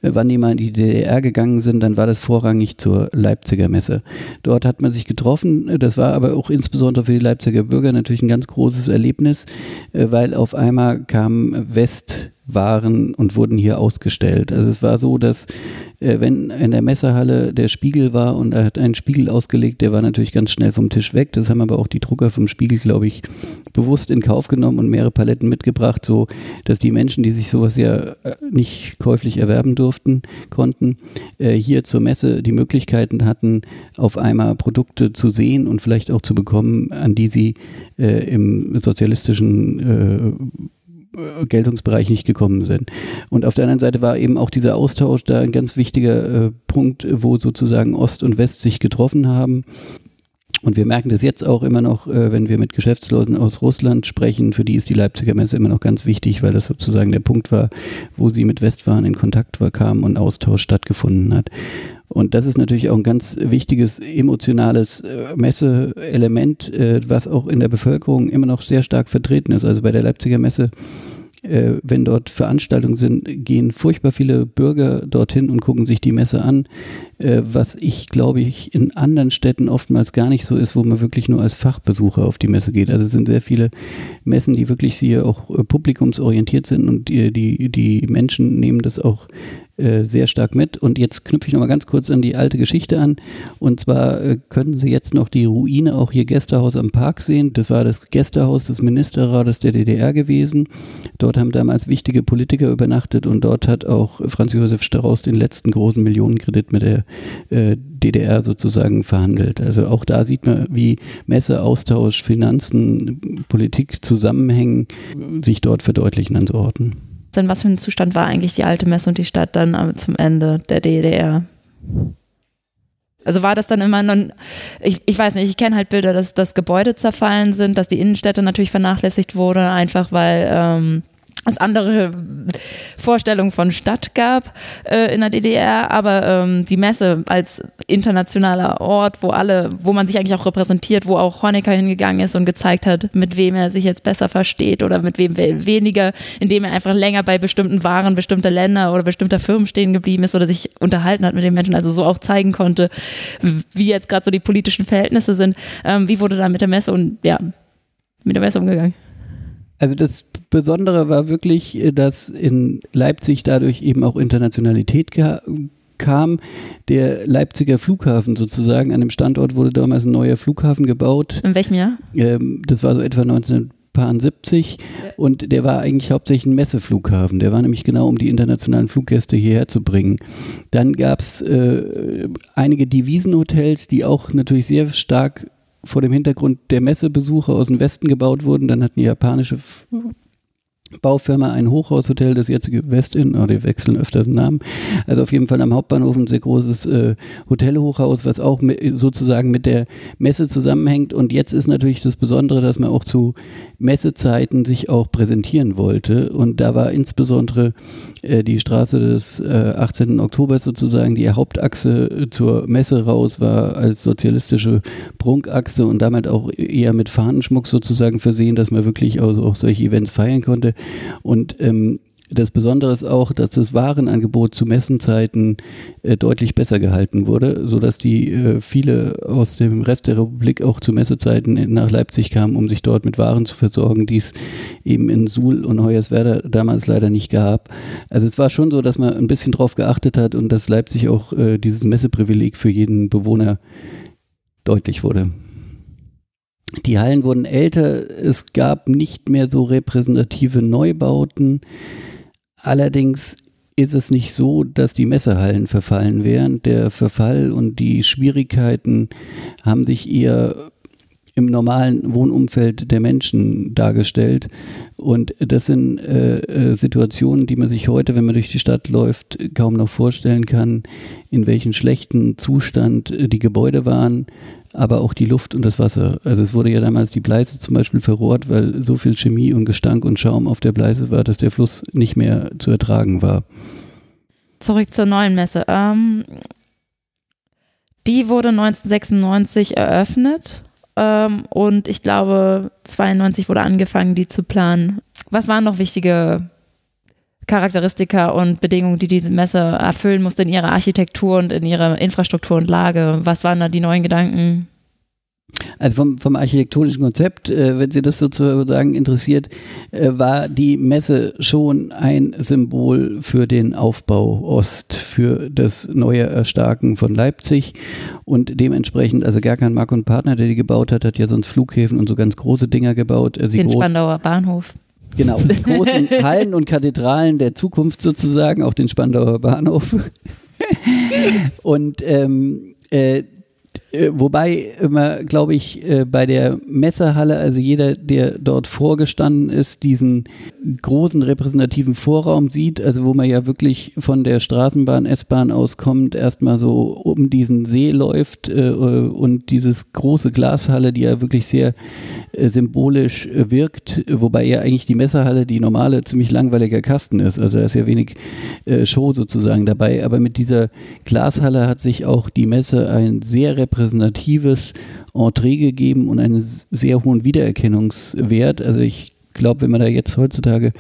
äh, wann die mal in die DDR gegangen sind, dann war das vorrangig zur Leipziger Messe. Dort hat man sich getroffen. Das war aber auch insbesondere für die Leipziger Bürger natürlich ein ganz großes Erlebnis, äh, weil auf einmal kam West waren und wurden hier ausgestellt. Also es war so, dass äh, wenn in der Messehalle der Spiegel war und er hat einen Spiegel ausgelegt, der war natürlich ganz schnell vom Tisch weg. Das haben aber auch die Drucker vom Spiegel, glaube ich, bewusst in Kauf genommen und mehrere Paletten mitgebracht, so dass die Menschen, die sich sowas ja äh, nicht käuflich erwerben durften, konnten, äh, hier zur Messe die Möglichkeiten hatten, auf einmal Produkte zu sehen und vielleicht auch zu bekommen, an die sie äh, im sozialistischen äh, Geltungsbereich nicht gekommen sind. Und auf der anderen Seite war eben auch dieser Austausch da ein ganz wichtiger äh, Punkt, wo sozusagen Ost und West sich getroffen haben. Und wir merken das jetzt auch immer noch, äh, wenn wir mit Geschäftsleuten aus Russland sprechen. Für die ist die Leipziger Messe immer noch ganz wichtig, weil das sozusagen der Punkt war, wo sie mit Westfahren in Kontakt kamen und Austausch stattgefunden hat. Und das ist natürlich auch ein ganz wichtiges emotionales äh, Messeelement, äh, was auch in der Bevölkerung immer noch sehr stark vertreten ist. Also bei der Leipziger Messe äh, wenn dort Veranstaltungen sind, gehen furchtbar viele Bürger dorthin und gucken sich die Messe an, äh, was ich glaube ich in anderen Städten oftmals gar nicht so ist, wo man wirklich nur als Fachbesucher auf die Messe geht. Also es sind sehr viele Messen, die wirklich hier auch äh, publikumsorientiert sind und die, die, die Menschen nehmen das auch äh, sehr stark mit. Und jetzt knüpfe ich nochmal ganz kurz an die alte Geschichte an. Und zwar äh, können Sie jetzt noch die Ruine, auch hier Gästehaus am Park sehen. Das war das Gästehaus des Ministerrates der DDR gewesen. Dort haben damals wichtige Politiker übernachtet und dort hat auch Franz Josef Strauß den letzten großen Millionenkredit mit der äh, DDR sozusagen verhandelt. Also auch da sieht man, wie Messe, Austausch, Finanzen, Politik zusammenhängen, sich dort verdeutlichen an so Orten in was für ein Zustand war eigentlich die alte Messe und die Stadt dann zum Ende der DDR? Also war das dann immer noch, ich, ich weiß nicht, ich kenne halt Bilder, dass, dass Gebäude zerfallen sind, dass die Innenstädte natürlich vernachlässigt wurde, einfach weil ähm, es andere Vorstellungen von Stadt gab äh, in der DDR, aber ähm, die Messe als internationaler Ort, wo alle, wo man sich eigentlich auch repräsentiert, wo auch Honecker hingegangen ist und gezeigt hat, mit wem er sich jetzt besser versteht oder mit wem weniger, indem er einfach länger bei bestimmten Waren bestimmter Länder oder bestimmter Firmen stehen geblieben ist oder sich unterhalten hat mit den Menschen, also so auch zeigen konnte, wie jetzt gerade so die politischen Verhältnisse sind. Ähm, wie wurde da mit der Messe und ja, mit der Messe umgegangen? Also das Besondere war wirklich, äh, dass in Leipzig dadurch eben auch Internationalität kam. Der Leipziger Flughafen sozusagen, an dem Standort wurde damals ein neuer Flughafen gebaut. In welchem Jahr? Ähm, das war so etwa 1970 und der war eigentlich hauptsächlich ein Messeflughafen. Der war nämlich genau, um die internationalen Fluggäste hierher zu bringen. Dann gab es äh, einige Devisenhotels, die auch natürlich sehr stark vor dem Hintergrund der Messebesucher aus dem Westen gebaut wurden. Dann hatten japanische Baufirma ein Hochhaushotel, das jetzige Westin, oh, die wechseln öfters den Namen. Also auf jeden Fall am Hauptbahnhof ein sehr großes äh, Hotelhochhaus, was auch mit, sozusagen mit der Messe zusammenhängt. Und jetzt ist natürlich das Besondere, dass man auch zu Messezeiten sich auch präsentieren wollte. Und da war insbesondere äh, die Straße des äh, 18. Oktober sozusagen die Hauptachse äh, zur Messe raus, war als sozialistische Prunkachse und damit auch eher mit Fahnenschmuck sozusagen versehen, dass man wirklich also auch solche Events feiern konnte. Und ähm, das Besondere ist auch, dass das Warenangebot zu Messenzeiten äh, deutlich besser gehalten wurde, sodass die äh, viele aus dem Rest der Republik auch zu Messezeiten nach Leipzig kamen, um sich dort mit Waren zu versorgen, die es eben in Suhl und Hoyerswerda damals leider nicht gab. Also es war schon so, dass man ein bisschen drauf geachtet hat und dass Leipzig auch äh, dieses Messeprivileg für jeden Bewohner deutlich wurde. Die Hallen wurden älter, es gab nicht mehr so repräsentative Neubauten. Allerdings ist es nicht so, dass die Messehallen verfallen wären. Der Verfall und die Schwierigkeiten haben sich eher im normalen Wohnumfeld der Menschen dargestellt. Und das sind äh, äh Situationen, die man sich heute, wenn man durch die Stadt läuft, kaum noch vorstellen kann, in welchem schlechten Zustand die Gebäude waren, aber auch die Luft und das Wasser. Also es wurde ja damals die Bleiße zum Beispiel verrohrt, weil so viel Chemie und Gestank und Schaum auf der Bleiße war, dass der Fluss nicht mehr zu ertragen war. Zurück zur neuen Messe. Ähm, die wurde 1996 eröffnet ähm, und ich glaube 92 wurde angefangen, die zu planen. Was waren noch wichtige Charakteristika und Bedingungen, die diese Messe erfüllen musste in ihrer Architektur und in ihrer Infrastruktur und Lage? Was waren da die neuen Gedanken? Also vom, vom architektonischen Konzept, äh, wenn Sie das sozusagen interessiert, äh, war die Messe schon ein Symbol für den Aufbau Ost, für das neue Erstarken von Leipzig und dementsprechend, also Gerkan Mark und Partner, der die gebaut hat, hat ja sonst Flughäfen und so ganz große Dinger gebaut. Also den Spandauer Bahnhof. Genau, die großen (laughs) Hallen und Kathedralen der Zukunft sozusagen, auch den Spandauer Bahnhof. (laughs) und ähm, äh, äh, wobei immer, glaube ich, äh, bei der Messerhalle, also jeder, der dort vorgestanden ist, diesen großen repräsentativen Vorraum sieht, also wo man ja wirklich von der Straßenbahn, S-Bahn auskommt, erstmal so um diesen See läuft äh, und dieses große Glashalle, die ja wirklich sehr symbolisch wirkt, wobei ja eigentlich die Messerhalle die normale ziemlich langweiliger Kasten ist. Also da ist ja wenig Show sozusagen dabei. Aber mit dieser Glashalle hat sich auch die Messe ein sehr repräsentatives Entree gegeben und einen sehr hohen Wiedererkennungswert. Also ich glaube, wenn man da jetzt heutzutage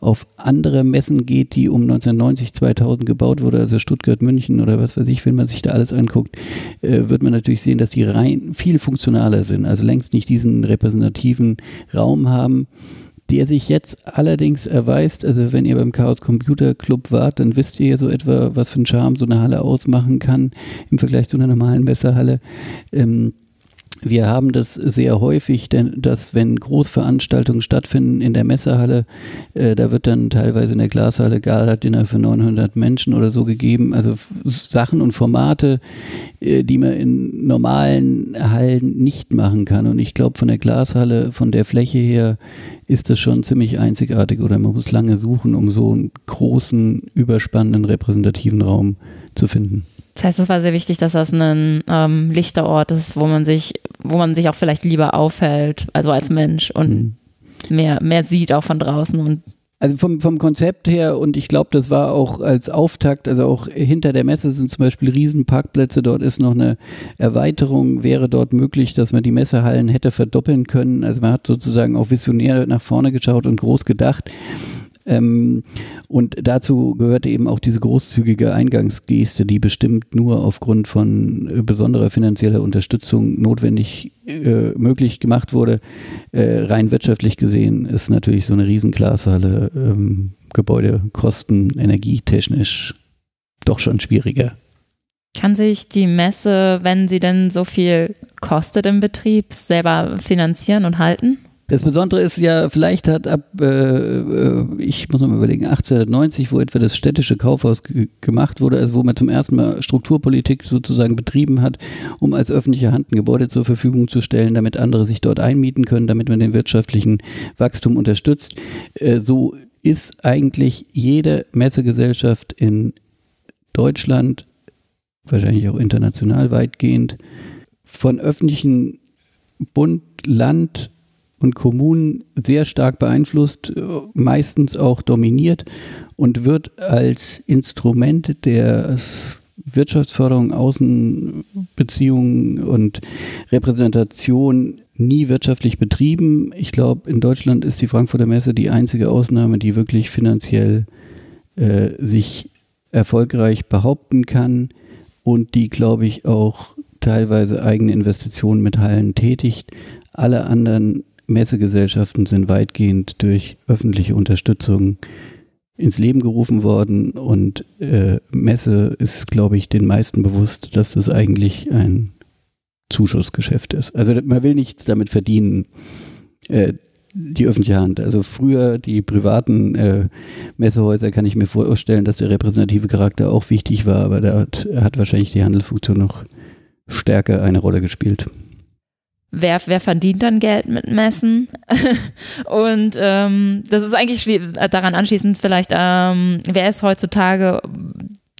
auf andere Messen geht, die um 1990, 2000 gebaut wurde, also Stuttgart, München oder was weiß ich, wenn man sich da alles anguckt, äh, wird man natürlich sehen, dass die rein viel funktionaler sind, also längst nicht diesen repräsentativen Raum haben der sich jetzt allerdings erweist, also wenn ihr beim Chaos Computer Club wart, dann wisst ihr ja so etwa, was für einen Charme so eine Halle ausmachen kann im Vergleich zu einer normalen Messerhalle. Ähm, wir haben das sehr häufig, denn dass wenn Großveranstaltungen stattfinden in der Messehalle, äh, da wird dann teilweise in der Glashalle Gala-Dinner für 900 Menschen oder so gegeben. Also Sachen und Formate, äh, die man in normalen Hallen nicht machen kann. Und ich glaube, von der Glashalle, von der Fläche her, ist das schon ziemlich einzigartig oder man muss lange suchen, um so einen großen, überspannenden, repräsentativen Raum zu finden. Das heißt, es war sehr wichtig, dass das ein ähm, lichter Ort ist, wo man sich, wo man sich auch vielleicht lieber aufhält, also als Mensch und mhm. mehr, mehr sieht auch von draußen und also vom, vom Konzept her und ich glaube, das war auch als Auftakt, also auch hinter der Messe sind zum Beispiel Riesenparkplätze, dort ist noch eine Erweiterung, wäre dort möglich, dass man die Messehallen hätte verdoppeln können. Also man hat sozusagen auch visionär nach vorne geschaut und groß gedacht. Ähm, und dazu gehörte eben auch diese großzügige Eingangsgeste, die bestimmt nur aufgrund von besonderer finanzieller Unterstützung notwendig äh, möglich gemacht wurde. Äh, rein wirtschaftlich gesehen ist natürlich so eine Riesenglashalle ähm, Gebäudekosten energietechnisch doch schon schwieriger. Kann sich die Messe, wenn sie denn so viel kostet im Betrieb, selber finanzieren und halten? Das Besondere ist ja, vielleicht hat ab, äh, äh ich muss mal überlegen, 1890, wo etwa das städtische Kaufhaus gemacht wurde, also wo man zum ersten Mal Strukturpolitik sozusagen betrieben hat, um als öffentliche Hand ein Gebäude zur Verfügung zu stellen, damit andere sich dort einmieten können, damit man den wirtschaftlichen Wachstum unterstützt. Äh, so ist eigentlich jede Messegesellschaft in Deutschland, wahrscheinlich auch international weitgehend, von öffentlichen Bund, Land, und Kommunen sehr stark beeinflusst, meistens auch dominiert und wird als Instrument der Wirtschaftsförderung, Außenbeziehungen und Repräsentation nie wirtschaftlich betrieben. Ich glaube, in Deutschland ist die Frankfurter Messe die einzige Ausnahme, die wirklich finanziell äh, sich erfolgreich behaupten kann und die, glaube ich, auch teilweise eigene Investitionen mit Hallen tätigt. Alle anderen Messegesellschaften sind weitgehend durch öffentliche Unterstützung ins Leben gerufen worden und äh, Messe ist, glaube ich, den meisten bewusst, dass das eigentlich ein Zuschussgeschäft ist. Also man will nichts damit verdienen, äh, die öffentliche Hand. Also früher die privaten äh, Messehäuser kann ich mir vorstellen, dass der repräsentative Charakter auch wichtig war, aber da hat, hat wahrscheinlich die Handelsfunktion noch stärker eine Rolle gespielt wer, wer verdient dann Geld mit Messen? (laughs) und ähm, das ist eigentlich daran anschließend vielleicht, ähm, wer ist heutzutage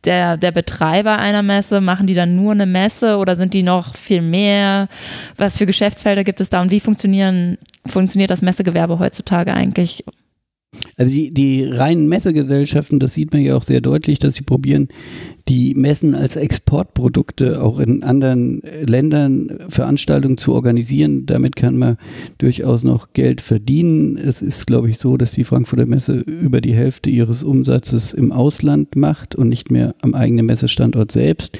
der, der Betreiber einer Messe? Machen die dann nur eine Messe oder sind die noch viel mehr? Was für Geschäftsfelder gibt es da und wie funktionieren, funktioniert das Messegewerbe heutzutage eigentlich? Also die, die reinen Messegesellschaften, das sieht man ja auch sehr deutlich, dass sie probieren, die Messen als Exportprodukte auch in anderen Ländern Veranstaltungen zu organisieren. Damit kann man durchaus noch Geld verdienen. Es ist, glaube ich, so, dass die Frankfurter Messe über die Hälfte ihres Umsatzes im Ausland macht und nicht mehr am eigenen Messestandort selbst.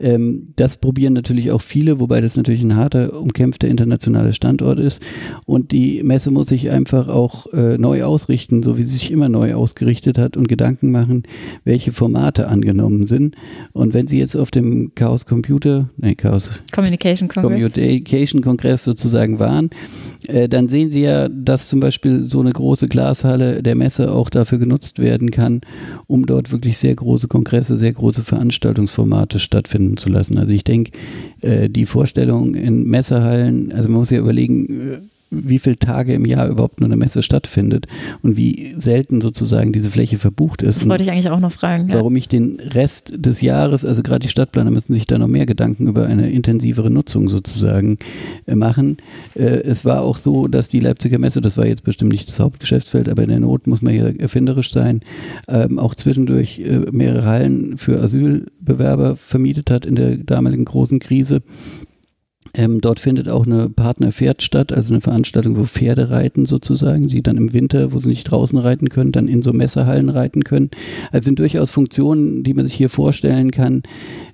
Ähm, das probieren natürlich auch viele, wobei das natürlich ein harter, umkämpfter internationaler Standort ist. Und die Messe muss sich einfach auch äh, neu ausrichten, so wie sie sich immer neu ausgerichtet hat und Gedanken machen, welche Formate angenommen sind. Und wenn sie jetzt auf dem Chaos Computer, nee, Chaos Communication Congress, Communication Congress sozusagen waren, äh, dann sehen sie ja, dass zum Beispiel so eine große Glashalle der Messe auch dafür genutzt werden kann, um dort wirklich sehr große Kongresse, sehr große Veranstaltungsformate stattfinden stattfinden zu lassen. Also ich denke, äh, die Vorstellung in Messehallen, also man muss ja überlegen, äh, wie viele Tage im Jahr überhaupt nur eine Messe stattfindet und wie selten sozusagen diese Fläche verbucht ist. Das wollte ich eigentlich auch noch fragen. Ja. Warum ich den Rest des Jahres, also gerade die Stadtplaner müssen sich da noch mehr Gedanken über eine intensivere Nutzung sozusagen äh, machen. Äh, es war auch so, dass die Leipziger Messe, das war jetzt bestimmt nicht das Hauptgeschäftsfeld, aber in der Not muss man ja erfinderisch sein, ähm, auch zwischendurch äh, mehrere Hallen für Asylbewerber vermietet hat in der damaligen großen Krise ähm, dort findet auch eine Partnerpferd statt, also eine Veranstaltung, wo Pferde reiten sozusagen, die dann im Winter, wo sie nicht draußen reiten können, dann in so Messehallen reiten können. Also sind durchaus Funktionen, die man sich hier vorstellen kann,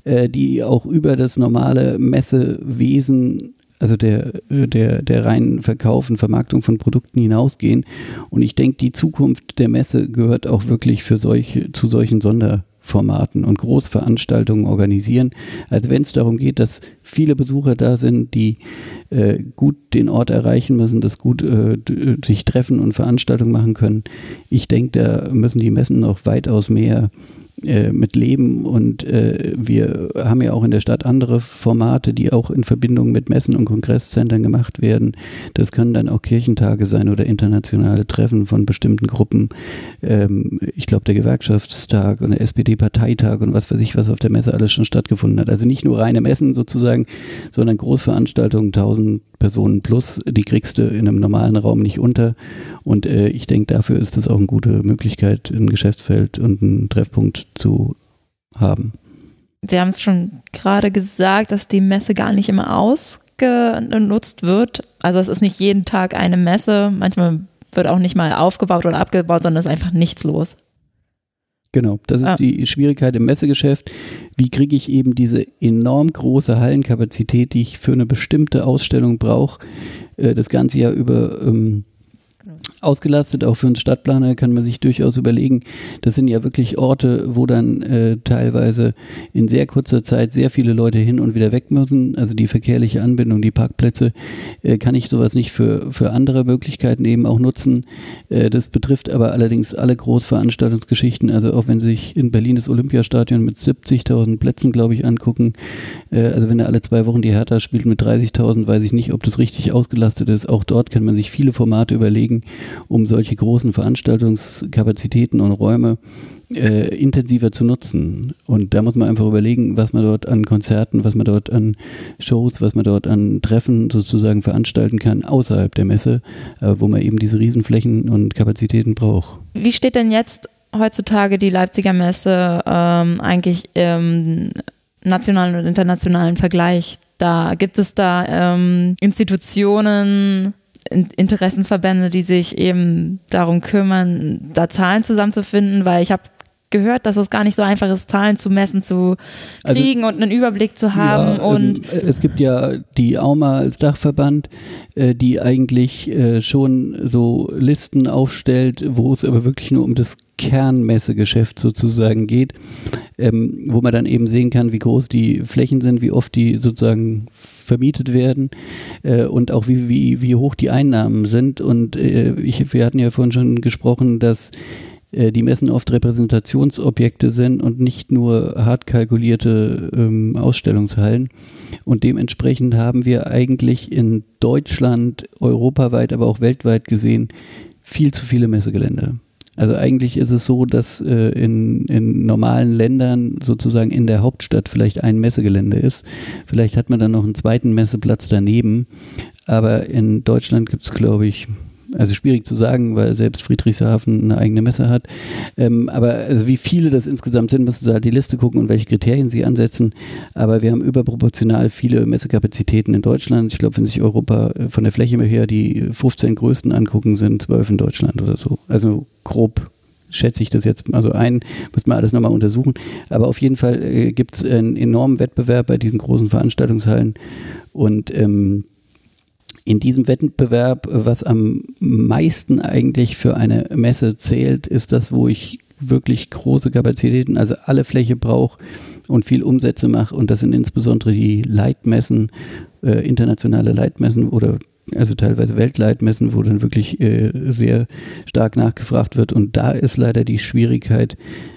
äh, die auch über das normale Messewesen also der, der, der reinen Verkauf und Vermarktung von Produkten hinausgehen. Und ich denke, die Zukunft der Messe gehört auch wirklich für solche, zu solchen Sonderformaten und Großveranstaltungen organisieren. Also wenn es darum geht, dass viele Besucher da sind, die äh, gut den Ort erreichen müssen, das gut äh, sich treffen und Veranstaltungen machen können. Ich denke, da müssen die Messen noch weitaus mehr äh, mit leben und äh, wir haben ja auch in der Stadt andere Formate, die auch in Verbindung mit Messen und Kongresszentren gemacht werden. Das können dann auch Kirchentage sein oder internationale Treffen von bestimmten Gruppen. Ähm, ich glaube, der Gewerkschaftstag und der SPD-Parteitag und was weiß ich, was auf der Messe alles schon stattgefunden hat. Also nicht nur reine Messen sozusagen, sondern Großveranstaltungen, 1000 Personen plus, die kriegst du in einem normalen Raum nicht unter. Und äh, ich denke, dafür ist das auch eine gute Möglichkeit, ein Geschäftsfeld und einen Treffpunkt zu haben. Sie haben es schon gerade gesagt, dass die Messe gar nicht immer ausgenutzt wird. Also es ist nicht jeden Tag eine Messe. Manchmal wird auch nicht mal aufgebaut oder abgebaut, sondern es ist einfach nichts los. Genau, das ist ah. die Schwierigkeit im Messegeschäft. Wie kriege ich eben diese enorm große Hallenkapazität, die ich für eine bestimmte Ausstellung brauche, äh, das ganze Jahr über ähm, ausgelastet, auch für einen Stadtplaner kann man sich durchaus überlegen, das sind ja wirklich Orte, wo dann äh, teilweise in sehr kurzer Zeit sehr viele Leute hin und wieder weg müssen, also die verkehrliche Anbindung, die Parkplätze, äh, kann ich sowas nicht für, für andere Möglichkeiten eben auch nutzen. Äh, das betrifft aber allerdings alle Großveranstaltungsgeschichten, also auch wenn Sie sich in Berlin das Olympiastadion mit 70.000 Plätzen, glaube ich, angucken, äh, also wenn da alle zwei Wochen die Hertha spielt mit 30.000, weiß ich nicht, ob das richtig ausgelastet ist. Auch dort kann man sich viele Formate überlegen, um solche großen Veranstaltungskapazitäten und Räume äh, intensiver zu nutzen. Und da muss man einfach überlegen, was man dort an Konzerten, was man dort an Shows, was man dort an Treffen sozusagen veranstalten kann außerhalb der Messe, äh, wo man eben diese Riesenflächen und Kapazitäten braucht. Wie steht denn jetzt heutzutage die Leipziger Messe ähm, eigentlich im nationalen und internationalen Vergleich da? Gibt es da ähm, Institutionen, Interessensverbände, die sich eben darum kümmern, da Zahlen zusammenzufinden, weil ich habe gehört, dass es gar nicht so einfach ist, Zahlen zu messen, zu also kriegen also, und einen Überblick zu haben. Ja, und ähm, es gibt ja die AUMA als Dachverband, äh, die eigentlich äh, schon so Listen aufstellt, wo es aber wirklich nur um das Kernmessegeschäft sozusagen geht, ähm, wo man dann eben sehen kann, wie groß die Flächen sind, wie oft die sozusagen vermietet werden äh, und auch wie, wie, wie hoch die Einnahmen sind. Und äh, ich, wir hatten ja vorhin schon gesprochen, dass äh, die Messen oft Repräsentationsobjekte sind und nicht nur hart kalkulierte ähm, Ausstellungshallen. Und dementsprechend haben wir eigentlich in Deutschland, europaweit, aber auch weltweit gesehen, viel zu viele Messegelände. Also eigentlich ist es so, dass äh, in, in normalen Ländern sozusagen in der Hauptstadt vielleicht ein Messegelände ist. Vielleicht hat man dann noch einen zweiten Messeplatz daneben. Aber in Deutschland gibt es, glaube ich, also schwierig zu sagen, weil selbst Friedrichshafen eine eigene Messe hat. Ähm, aber also wie viele das insgesamt sind, müssen Sie halt die Liste gucken und welche Kriterien Sie ansetzen. Aber wir haben überproportional viele Messekapazitäten in Deutschland. Ich glaube, wenn sich Europa äh, von der Fläche her die 15 größten angucken, sind 12 in Deutschland oder so. Also grob schätze ich das jetzt also ein, muss man alles nochmal untersuchen. Aber auf jeden Fall äh, gibt es einen enormen Wettbewerb bei diesen großen Veranstaltungshallen und ähm, in diesem Wettbewerb, was am meisten eigentlich für eine Messe zählt, ist das, wo ich wirklich große Kapazitäten, also alle Fläche brauche und viel Umsätze mache. Und das sind insbesondere die Leitmessen, äh, internationale Leitmessen oder also teilweise Weltleitmessen, wo dann wirklich äh, sehr stark nachgefragt wird. Und da ist leider die Schwierigkeit,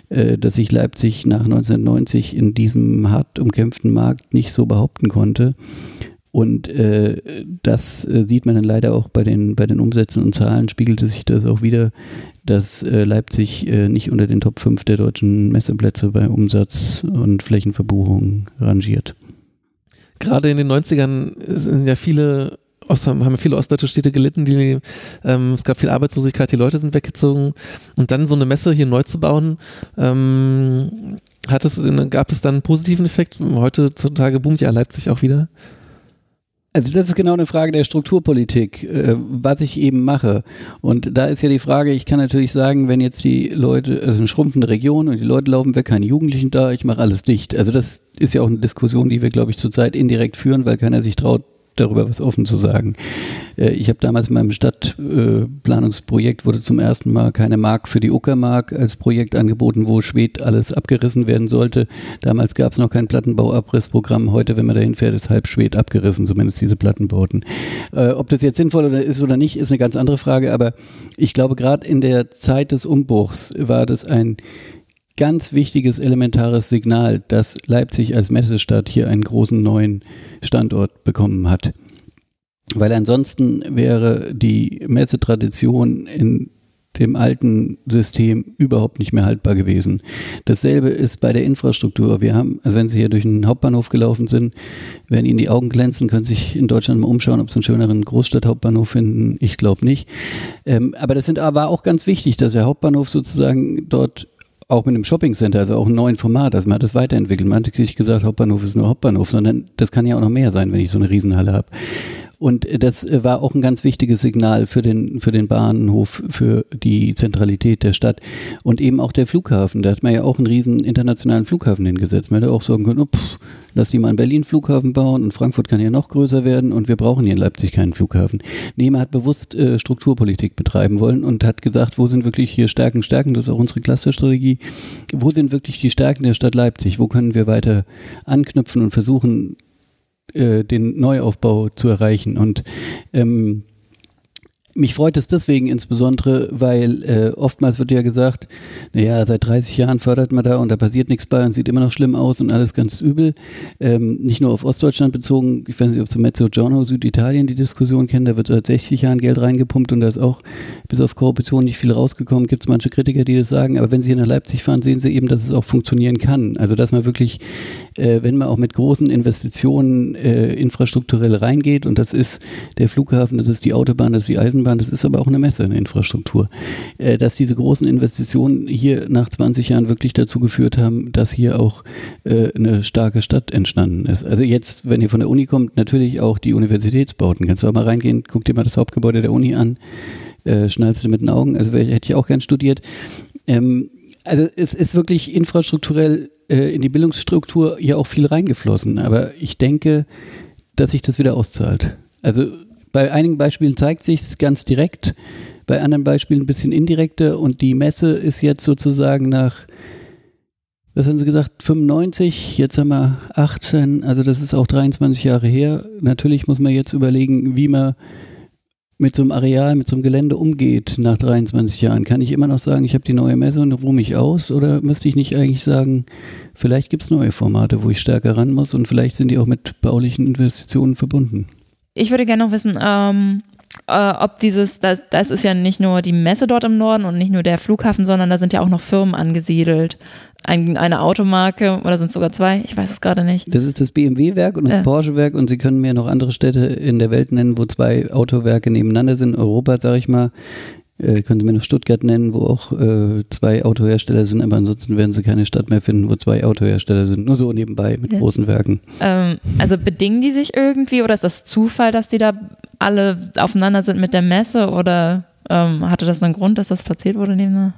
äh, dass sich Leipzig nach 1990 in diesem hart umkämpften Markt nicht so behaupten konnte. Und äh, das äh, sieht man dann leider auch bei den, bei den Umsätzen und Zahlen, spiegelte sich das auch wieder, dass äh, Leipzig äh, nicht unter den Top 5 der deutschen Messeplätze bei Umsatz und Flächenverbuchung rangiert. Gerade in den 90ern sind ja viele haben viele ostdeutsche Städte gelitten, die, ähm, es gab viel Arbeitslosigkeit, die Leute sind weggezogen und dann so eine Messe hier neu zu bauen, ähm, hat es, gab es dann einen positiven Effekt? Heutzutage boomt ja Leipzig auch wieder. Also das ist genau eine Frage der Strukturpolitik, äh, was ich eben mache. Und da ist ja die Frage, ich kann natürlich sagen, wenn jetzt die Leute, also eine schrumpfende Region und die Leute laufen weg, keine Jugendlichen da, ich mache alles dicht. Also das ist ja auch eine Diskussion, die wir, glaube ich, zurzeit indirekt führen, weil keiner sich traut, darüber was offen zu sagen. Äh, ich habe damals in meinem Stadtplanungsprojekt wurde zum ersten Mal keine Mark für die Uckermark als Projekt angeboten, wo Schwed alles abgerissen werden sollte. Damals gab es noch kein Plattenbauabrissprogramm. Heute, wenn man dahin fährt, ist halb Schwed abgerissen, zumindest diese Plattenbauten. Äh, ob das jetzt sinnvoll ist oder nicht, ist eine ganz andere Frage. Aber ich glaube, gerade in der Zeit des Umbruchs war das ein ganz wichtiges, elementares Signal, dass Leipzig als Messestadt hier einen großen neuen Standort bekommen hat. Weil ansonsten wäre die Messetradition in dem alten System überhaupt nicht mehr haltbar gewesen. Dasselbe ist bei der Infrastruktur. Wir haben, also wenn Sie hier durch den Hauptbahnhof gelaufen sind, werden Ihnen die Augen glänzen, können sich in Deutschland mal umschauen, ob Sie einen schöneren Großstadthauptbahnhof finden. Ich glaube nicht. Ähm, aber das sind aber auch ganz wichtig, dass der Hauptbahnhof sozusagen dort auch mit einem Shoppingcenter, also auch einem neuen Format, also man hat das weiterentwickelt. Man hat nicht gesagt, Hauptbahnhof ist nur Hauptbahnhof, sondern das kann ja auch noch mehr sein, wenn ich so eine Riesenhalle habe. Und das war auch ein ganz wichtiges Signal für den, für den Bahnhof, für die Zentralität der Stadt und eben auch der Flughafen. Da hat man ja auch einen riesen internationalen Flughafen hingesetzt. Man hätte auch sagen können, oh, pff, lass die mal in Berlin Flughafen bauen und Frankfurt kann ja noch größer werden und wir brauchen hier in Leipzig keinen Flughafen. Nee, man hat bewusst äh, Strukturpolitik betreiben wollen und hat gesagt, wo sind wirklich hier Stärken, Stärken, das ist auch unsere Clusterstrategie, wo sind wirklich die Stärken der Stadt Leipzig, wo können wir weiter anknüpfen und versuchen, äh, den Neuaufbau zu erreichen. Und ähm, mich freut es deswegen insbesondere, weil äh, oftmals wird ja gesagt, naja, seit 30 Jahren fördert man da und da passiert nichts bei und sieht immer noch schlimm aus und alles ganz übel. Ähm, nicht nur auf Ostdeutschland bezogen, ich weiß nicht, ob Sie Mezzogiorno Süditalien die Diskussion kennen, da wird seit 60 Jahren Geld reingepumpt und da ist auch bis auf Korruption nicht viel rausgekommen. Gibt es manche Kritiker, die das sagen, aber wenn Sie hier nach Leipzig fahren, sehen Sie eben, dass es auch funktionieren kann. Also dass man wirklich, äh, wenn man auch mit großen Investitionen äh, infrastrukturell reingeht und das ist der Flughafen, das ist die Autobahn, das ist die Eisenbahn, das ist aber auch eine Messe, eine Infrastruktur, äh, dass diese großen Investitionen hier nach 20 Jahren wirklich dazu geführt haben, dass hier auch äh, eine starke Stadt entstanden ist. Also jetzt, wenn ihr von der Uni kommt, natürlich auch die Universitätsbauten. Kannst du auch mal reingehen, guck dir mal das Hauptgebäude der Uni an, äh, schnallst du mit den Augen, also hätte ich auch gern studiert. Ähm, also es ist wirklich infrastrukturell äh, in die Bildungsstruktur hier auch viel reingeflossen, aber ich denke, dass sich das wieder auszahlt. Also bei einigen Beispielen zeigt sich es ganz direkt, bei anderen Beispielen ein bisschen indirekter und die Messe ist jetzt sozusagen nach, was haben Sie gesagt, 95, jetzt haben wir 18, also das ist auch 23 Jahre her. Natürlich muss man jetzt überlegen, wie man mit so einem Areal, mit so einem Gelände umgeht nach 23 Jahren. Kann ich immer noch sagen, ich habe die neue Messe und ruhe mich aus? Oder müsste ich nicht eigentlich sagen, vielleicht gibt es neue Formate, wo ich stärker ran muss und vielleicht sind die auch mit baulichen Investitionen verbunden? Ich würde gerne noch wissen, ähm, äh, ob dieses, das, das ist ja nicht nur die Messe dort im Norden und nicht nur der Flughafen, sondern da sind ja auch noch Firmen angesiedelt. Ein, eine Automarke oder sind es sogar zwei? Ich weiß es gerade nicht. Das ist das BMW-Werk und das äh. Porsche-Werk und Sie können mir noch andere Städte in der Welt nennen, wo zwei Autowerke nebeneinander sind. Europa, sage ich mal, äh, können Sie mir noch Stuttgart nennen, wo auch äh, zwei Autohersteller sind, aber ansonsten werden Sie keine Stadt mehr finden, wo zwei Autohersteller sind. Nur so nebenbei mit ja. großen Werken. Ähm, also bedingen die sich irgendwie oder ist das Zufall, dass die da alle aufeinander sind mit der Messe oder ähm, hatte das einen Grund, dass das platziert wurde neben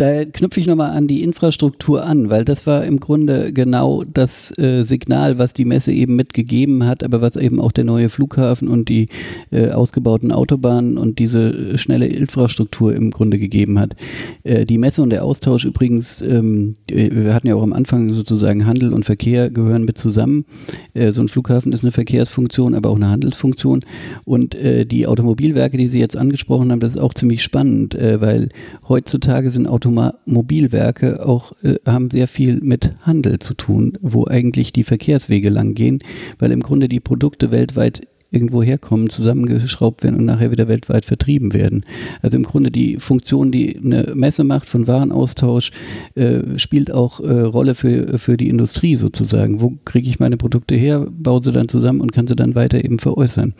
da knüpfe ich nochmal an die Infrastruktur an, weil das war im Grunde genau das äh, Signal, was die Messe eben mitgegeben hat, aber was eben auch der neue Flughafen und die äh, ausgebauten Autobahnen und diese schnelle Infrastruktur im Grunde gegeben hat. Äh, die Messe und der Austausch übrigens, ähm, wir hatten ja auch am Anfang sozusagen Handel und Verkehr gehören mit zusammen. Äh, so ein Flughafen ist eine Verkehrsfunktion, aber auch eine Handelsfunktion. Und äh, die Automobilwerke, die Sie jetzt angesprochen haben, das ist auch ziemlich spannend, äh, weil heutzutage sind Automobilwerke Automobilwerke auch äh, haben sehr viel mit Handel zu tun, wo eigentlich die Verkehrswege lang gehen, weil im Grunde die Produkte weltweit irgendwo herkommen, zusammengeschraubt werden und nachher wieder weltweit vertrieben werden. Also im Grunde die Funktion, die eine Messe macht von Warenaustausch, äh, spielt auch äh, Rolle für, für die Industrie sozusagen. Wo kriege ich meine Produkte her, baue sie dann zusammen und kann sie dann weiter eben veräußern.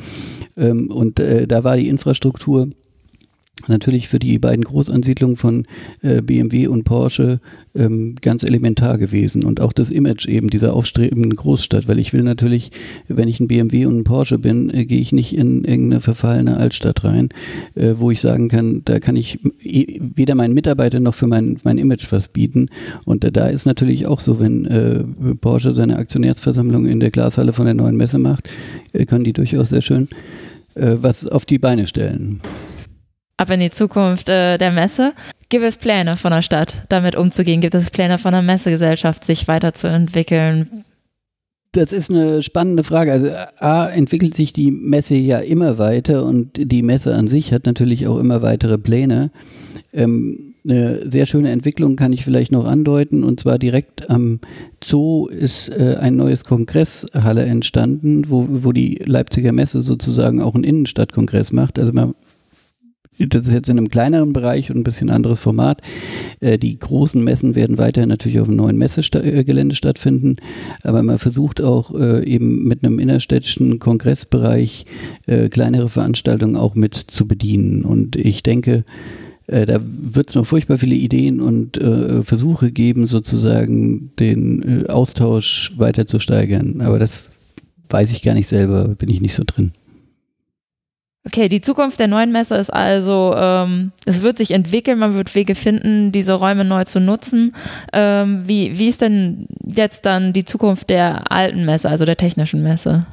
Ähm, und äh, da war die Infrastruktur natürlich für die beiden Großansiedlungen von äh, BMW und Porsche ähm, ganz elementar gewesen. Und auch das Image eben dieser aufstrebenden Großstadt, weil ich will natürlich, wenn ich ein BMW und ein Porsche bin, äh, gehe ich nicht in irgendeine verfallene Altstadt rein, äh, wo ich sagen kann, da kann ich weder meinen Mitarbeitern noch für mein, mein Image was bieten. Und äh, da ist natürlich auch so, wenn äh, Porsche seine Aktionärsversammlung in der Glashalle von der neuen Messe macht, äh, können die durchaus sehr schön was auf die Beine stellen ab in die Zukunft äh, der Messe. Gibt es Pläne von der Stadt, damit umzugehen? Gibt es Pläne von der Messegesellschaft, sich weiterzuentwickeln? Das ist eine spannende Frage. Also A, entwickelt sich die Messe ja immer weiter und die Messe an sich hat natürlich auch immer weitere Pläne. Ähm, eine sehr schöne Entwicklung kann ich vielleicht noch andeuten und zwar direkt am Zoo ist äh, ein neues Kongresshalle entstanden, wo, wo die Leipziger Messe sozusagen auch einen Innenstadtkongress macht. Also man das ist jetzt in einem kleineren Bereich und ein bisschen anderes Format. Äh, die großen Messen werden weiterhin natürlich auf einem neuen Messegelände stattfinden, aber man versucht auch äh, eben mit einem innerstädtischen Kongressbereich äh, kleinere Veranstaltungen auch mit zu bedienen. Und ich denke, da wird es noch furchtbar viele Ideen und äh, Versuche geben, sozusagen den äh, Austausch weiter zu steigern. Aber das weiß ich gar nicht selber, bin ich nicht so drin. Okay, die Zukunft der neuen Messe ist also, ähm, es wird sich entwickeln, man wird Wege finden, diese Räume neu zu nutzen. Ähm, wie, wie ist denn jetzt dann die Zukunft der alten Messe, also der technischen Messe?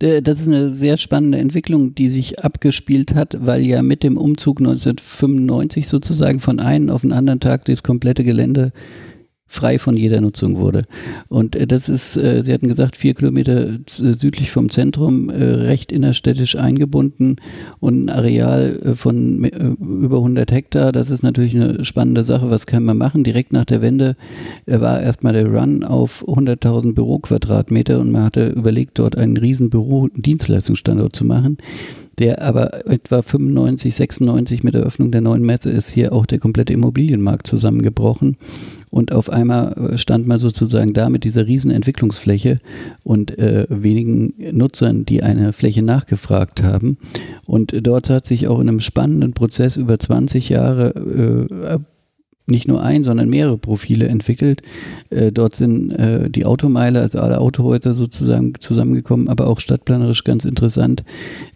Äh, das ist eine sehr spannende Entwicklung, die sich abgespielt hat, weil ja mit dem Umzug 1995 sozusagen von einem auf den anderen Tag das komplette Gelände frei von jeder Nutzung wurde. Und äh, das ist, äh, Sie hatten gesagt, vier Kilometer äh, südlich vom Zentrum, recht innerstädtisch eingebunden und ein Areal von über 100 Hektar. Das ist natürlich eine spannende Sache. Was kann man machen? Direkt nach der Wende war erstmal der Run auf 100.000 Büroquadratmeter und man hatte überlegt, dort einen riesen Büro-Dienstleistungsstandort zu machen der aber etwa 95, 96 mit der Öffnung der neuen Messe ist hier auch der komplette Immobilienmarkt zusammengebrochen. Und auf einmal äh, stand man sozusagen da mit dieser riesen Entwicklungsfläche und äh, wenigen Nutzern, die eine Fläche nachgefragt haben. Und dort hat sich auch in einem spannenden Prozess über 20 Jahre äh, nicht nur ein, sondern mehrere Profile entwickelt. Äh, dort sind äh, die Automeile, also alle Autohäuser sozusagen zusammengekommen, aber auch stadtplanerisch ganz interessant.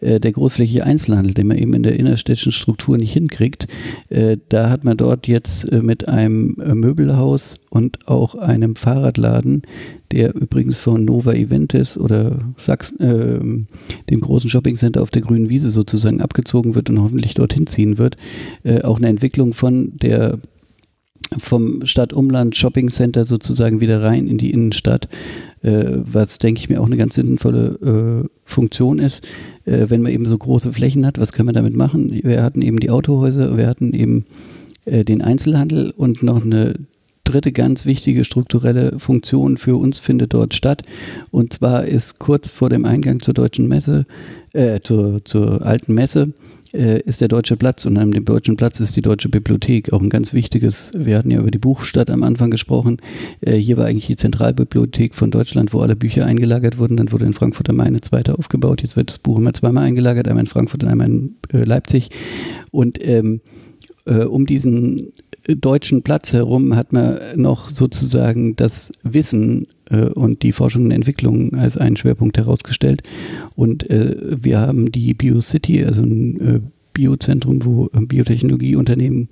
Äh, der großflächige Einzelhandel, den man eben in der innerstädtischen Struktur nicht hinkriegt, äh, da hat man dort jetzt äh, mit einem äh, Möbelhaus und auch einem Fahrradladen, der übrigens von Nova Eventis oder Sachsen, dem großen Shoppingcenter auf der grünen Wiese sozusagen abgezogen wird und hoffentlich dorthin ziehen wird, auch eine Entwicklung von der vom Stadtumland Shopping Center sozusagen wieder rein in die Innenstadt, äh, was denke ich mir auch eine ganz sinnvolle äh, Funktion ist. Äh, wenn man eben so große Flächen hat, was kann man damit machen? Wir hatten eben die Autohäuser, wir hatten eben äh, den Einzelhandel und noch eine dritte ganz wichtige strukturelle Funktion für uns findet dort statt. Und zwar ist kurz vor dem Eingang zur deutschen Messe, äh, zur, zur alten Messe, äh, ist der Deutsche Platz und an dem Deutschen Platz ist die Deutsche Bibliothek, auch ein ganz wichtiges, wir hatten ja über die Buchstadt am Anfang gesprochen, äh, hier war eigentlich die Zentralbibliothek von Deutschland, wo alle Bücher eingelagert wurden, dann wurde in Frankfurt am Main eine zweite aufgebaut, jetzt wird das Buch immer zweimal eingelagert, einmal in Frankfurt und einmal in äh, Leipzig. Und ähm, äh, um diesen deutschen Platz herum hat man noch sozusagen das Wissen äh, und die Forschung und Entwicklung als einen Schwerpunkt herausgestellt. Und äh, wir haben die BioCity, also ein äh, Biozentrum, wo äh, Biotechnologieunternehmen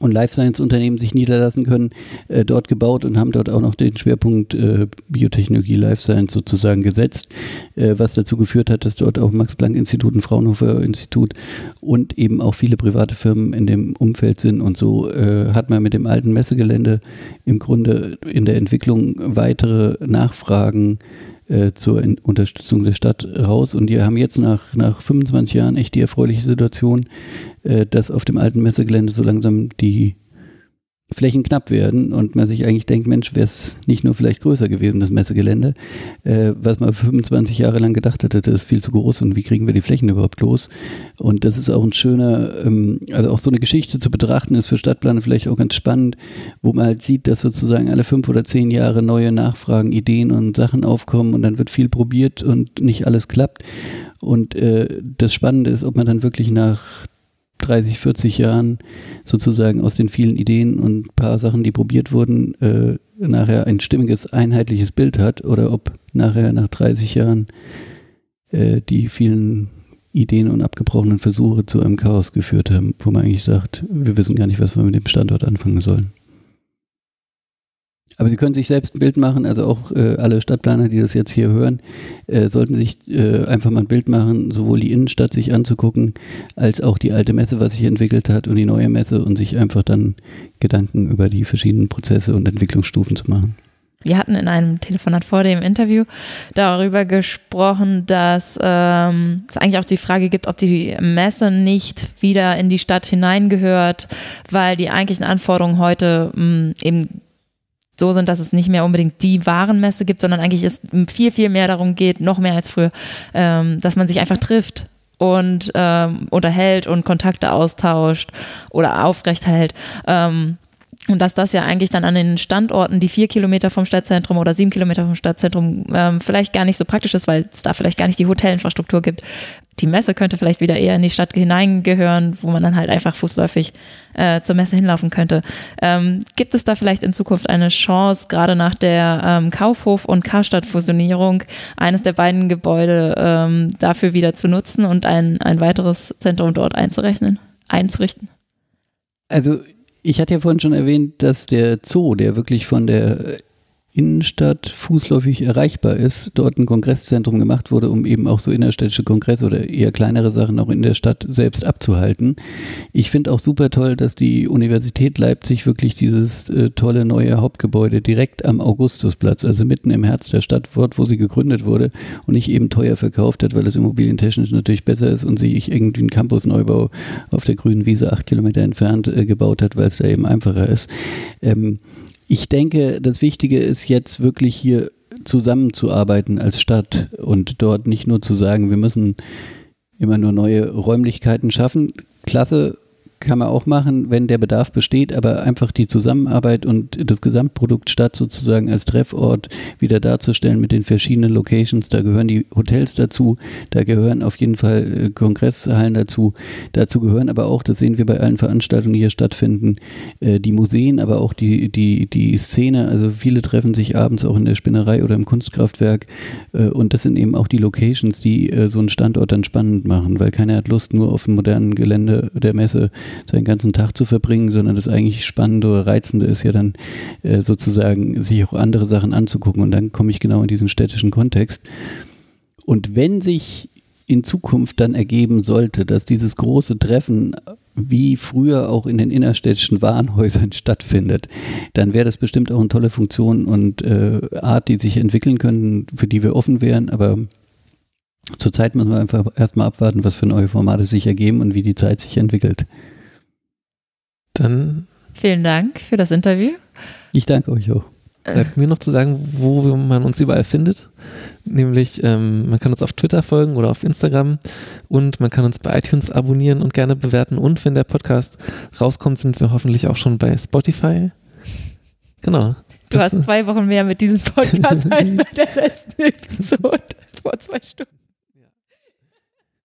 und Life Science Unternehmen sich niederlassen können, äh, dort gebaut und haben dort auch noch den Schwerpunkt äh, Biotechnologie, Life Science sozusagen gesetzt, äh, was dazu geführt hat, dass dort auch Max Planck Institut und Fraunhofer Institut und eben auch viele private Firmen in dem Umfeld sind. Und so äh, hat man mit dem alten Messegelände im Grunde in der Entwicklung weitere Nachfragen äh, zur Unterstützung der Stadt raus. Und die haben jetzt nach, nach 25 Jahren echt die erfreuliche Situation, äh, dass auf dem alten Messegelände so langsam die Flächen knapp werden und man sich eigentlich denkt, Mensch, wäre es nicht nur vielleicht größer gewesen, das Messegelände, äh, was man 25 Jahre lang gedacht hatte, das ist viel zu groß und wie kriegen wir die Flächen überhaupt los? Und das ist auch ein schöner, ähm, also auch so eine Geschichte zu betrachten, ist für Stadtplaner vielleicht auch ganz spannend, wo man halt sieht, dass sozusagen alle fünf oder zehn Jahre neue Nachfragen, Ideen und Sachen aufkommen und dann wird viel probiert und nicht alles klappt. Und äh, das Spannende ist, ob man dann wirklich nach 30, 40 Jahren sozusagen aus den vielen Ideen und paar Sachen, die probiert wurden, äh, nachher ein stimmiges, einheitliches Bild hat oder ob nachher nach 30 Jahren äh, die vielen Ideen und abgebrochenen Versuche zu einem Chaos geführt haben, wo man eigentlich sagt, wir wissen gar nicht, was wir mit dem Standort anfangen sollen. Aber Sie können sich selbst ein Bild machen, also auch äh, alle Stadtplaner, die das jetzt hier hören, äh, sollten sich äh, einfach mal ein Bild machen, sowohl die Innenstadt sich anzugucken, als auch die alte Messe, was sich entwickelt hat und die neue Messe und sich einfach dann Gedanken über die verschiedenen Prozesse und Entwicklungsstufen zu machen. Wir hatten in einem Telefonat vor dem Interview darüber gesprochen, dass ähm, es eigentlich auch die Frage gibt, ob die Messe nicht wieder in die Stadt hineingehört, weil die eigentlichen Anforderungen heute mh, eben so sind, dass es nicht mehr unbedingt die Warenmesse gibt, sondern eigentlich es viel, viel mehr darum geht, noch mehr als früher, ähm, dass man sich einfach trifft und ähm, unterhält und Kontakte austauscht oder aufrecht hält. Ähm, und dass das ja eigentlich dann an den Standorten, die vier Kilometer vom Stadtzentrum oder sieben Kilometer vom Stadtzentrum ähm, vielleicht gar nicht so praktisch ist, weil es da vielleicht gar nicht die Hotelinfrastruktur gibt. Die Messe könnte vielleicht wieder eher in die Stadt hineingehören, wo man dann halt einfach fußläufig äh, zur Messe hinlaufen könnte. Ähm, gibt es da vielleicht in Zukunft eine Chance, gerade nach der ähm, Kaufhof- und Karstadt-Fusionierung, eines der beiden Gebäude ähm, dafür wieder zu nutzen und ein, ein weiteres Zentrum dort einzurechnen, einzurichten? Also ich hatte ja vorhin schon erwähnt, dass der Zoo, der wirklich von der Innenstadt fußläufig erreichbar ist, dort ein Kongresszentrum gemacht wurde, um eben auch so innerstädtische Kongresse oder eher kleinere Sachen auch in der Stadt selbst abzuhalten. Ich finde auch super toll, dass die Universität Leipzig wirklich dieses äh, tolle neue Hauptgebäude direkt am Augustusplatz, also mitten im Herz der Stadt, dort, wo sie gegründet wurde und nicht eben teuer verkauft hat, weil es immobilientechnisch natürlich besser ist und sich irgendwie einen Campusneubau auf der grünen Wiese acht Kilometer entfernt äh, gebaut hat, weil es da eben einfacher ist. Ähm, ich denke, das Wichtige ist jetzt wirklich hier zusammenzuarbeiten als Stadt und dort nicht nur zu sagen, wir müssen immer nur neue Räumlichkeiten schaffen. Klasse, kann man auch machen, wenn der Bedarf besteht, aber einfach die Zusammenarbeit und das Gesamtprodukt Stadt sozusagen als Treffort wieder darzustellen mit den verschiedenen Locations. Da gehören die Hotels dazu, da gehören auf jeden Fall äh, Kongresshallen dazu. Dazu gehören aber auch, das sehen wir bei allen Veranstaltungen, die hier stattfinden, äh, die Museen, aber auch die, die, die Szene. Also viele treffen sich abends auch in der Spinnerei oder im Kunstkraftwerk äh, und das sind eben auch die Locations, die so einen Standort dann spannend machen, weil keiner hat Lust, nur auf dem modernen Gelände der Messe seinen ganzen Tag zu verbringen, sondern das eigentlich Spannende oder Reizende ist ja dann äh, sozusagen, sich auch andere Sachen anzugucken. Und dann komme ich genau in diesen städtischen Kontext. Und wenn sich in Zukunft dann ergeben sollte, dass dieses große Treffen wie früher auch in den innerstädtischen Warenhäusern (laughs) stattfindet, dann wäre das bestimmt auch eine tolle Funktion und äh, Art, die sich entwickeln können, für die wir offen wären. Aber zurzeit müssen wir einfach erstmal abwarten, was für neue Formate sich ergeben und wie die Zeit sich entwickelt. Dann. Vielen Dank für das Interview. Ich danke euch auch. Bleibt mir noch zu sagen, wo man uns überall findet. Nämlich, ähm, man kann uns auf Twitter folgen oder auf Instagram und man kann uns bei iTunes abonnieren und gerne bewerten. Und wenn der Podcast rauskommt, sind wir hoffentlich auch schon bei Spotify. Genau. Du hast zwei Wochen mehr mit diesem Podcast (laughs) als bei der letzten Episode vor zwei Stunden.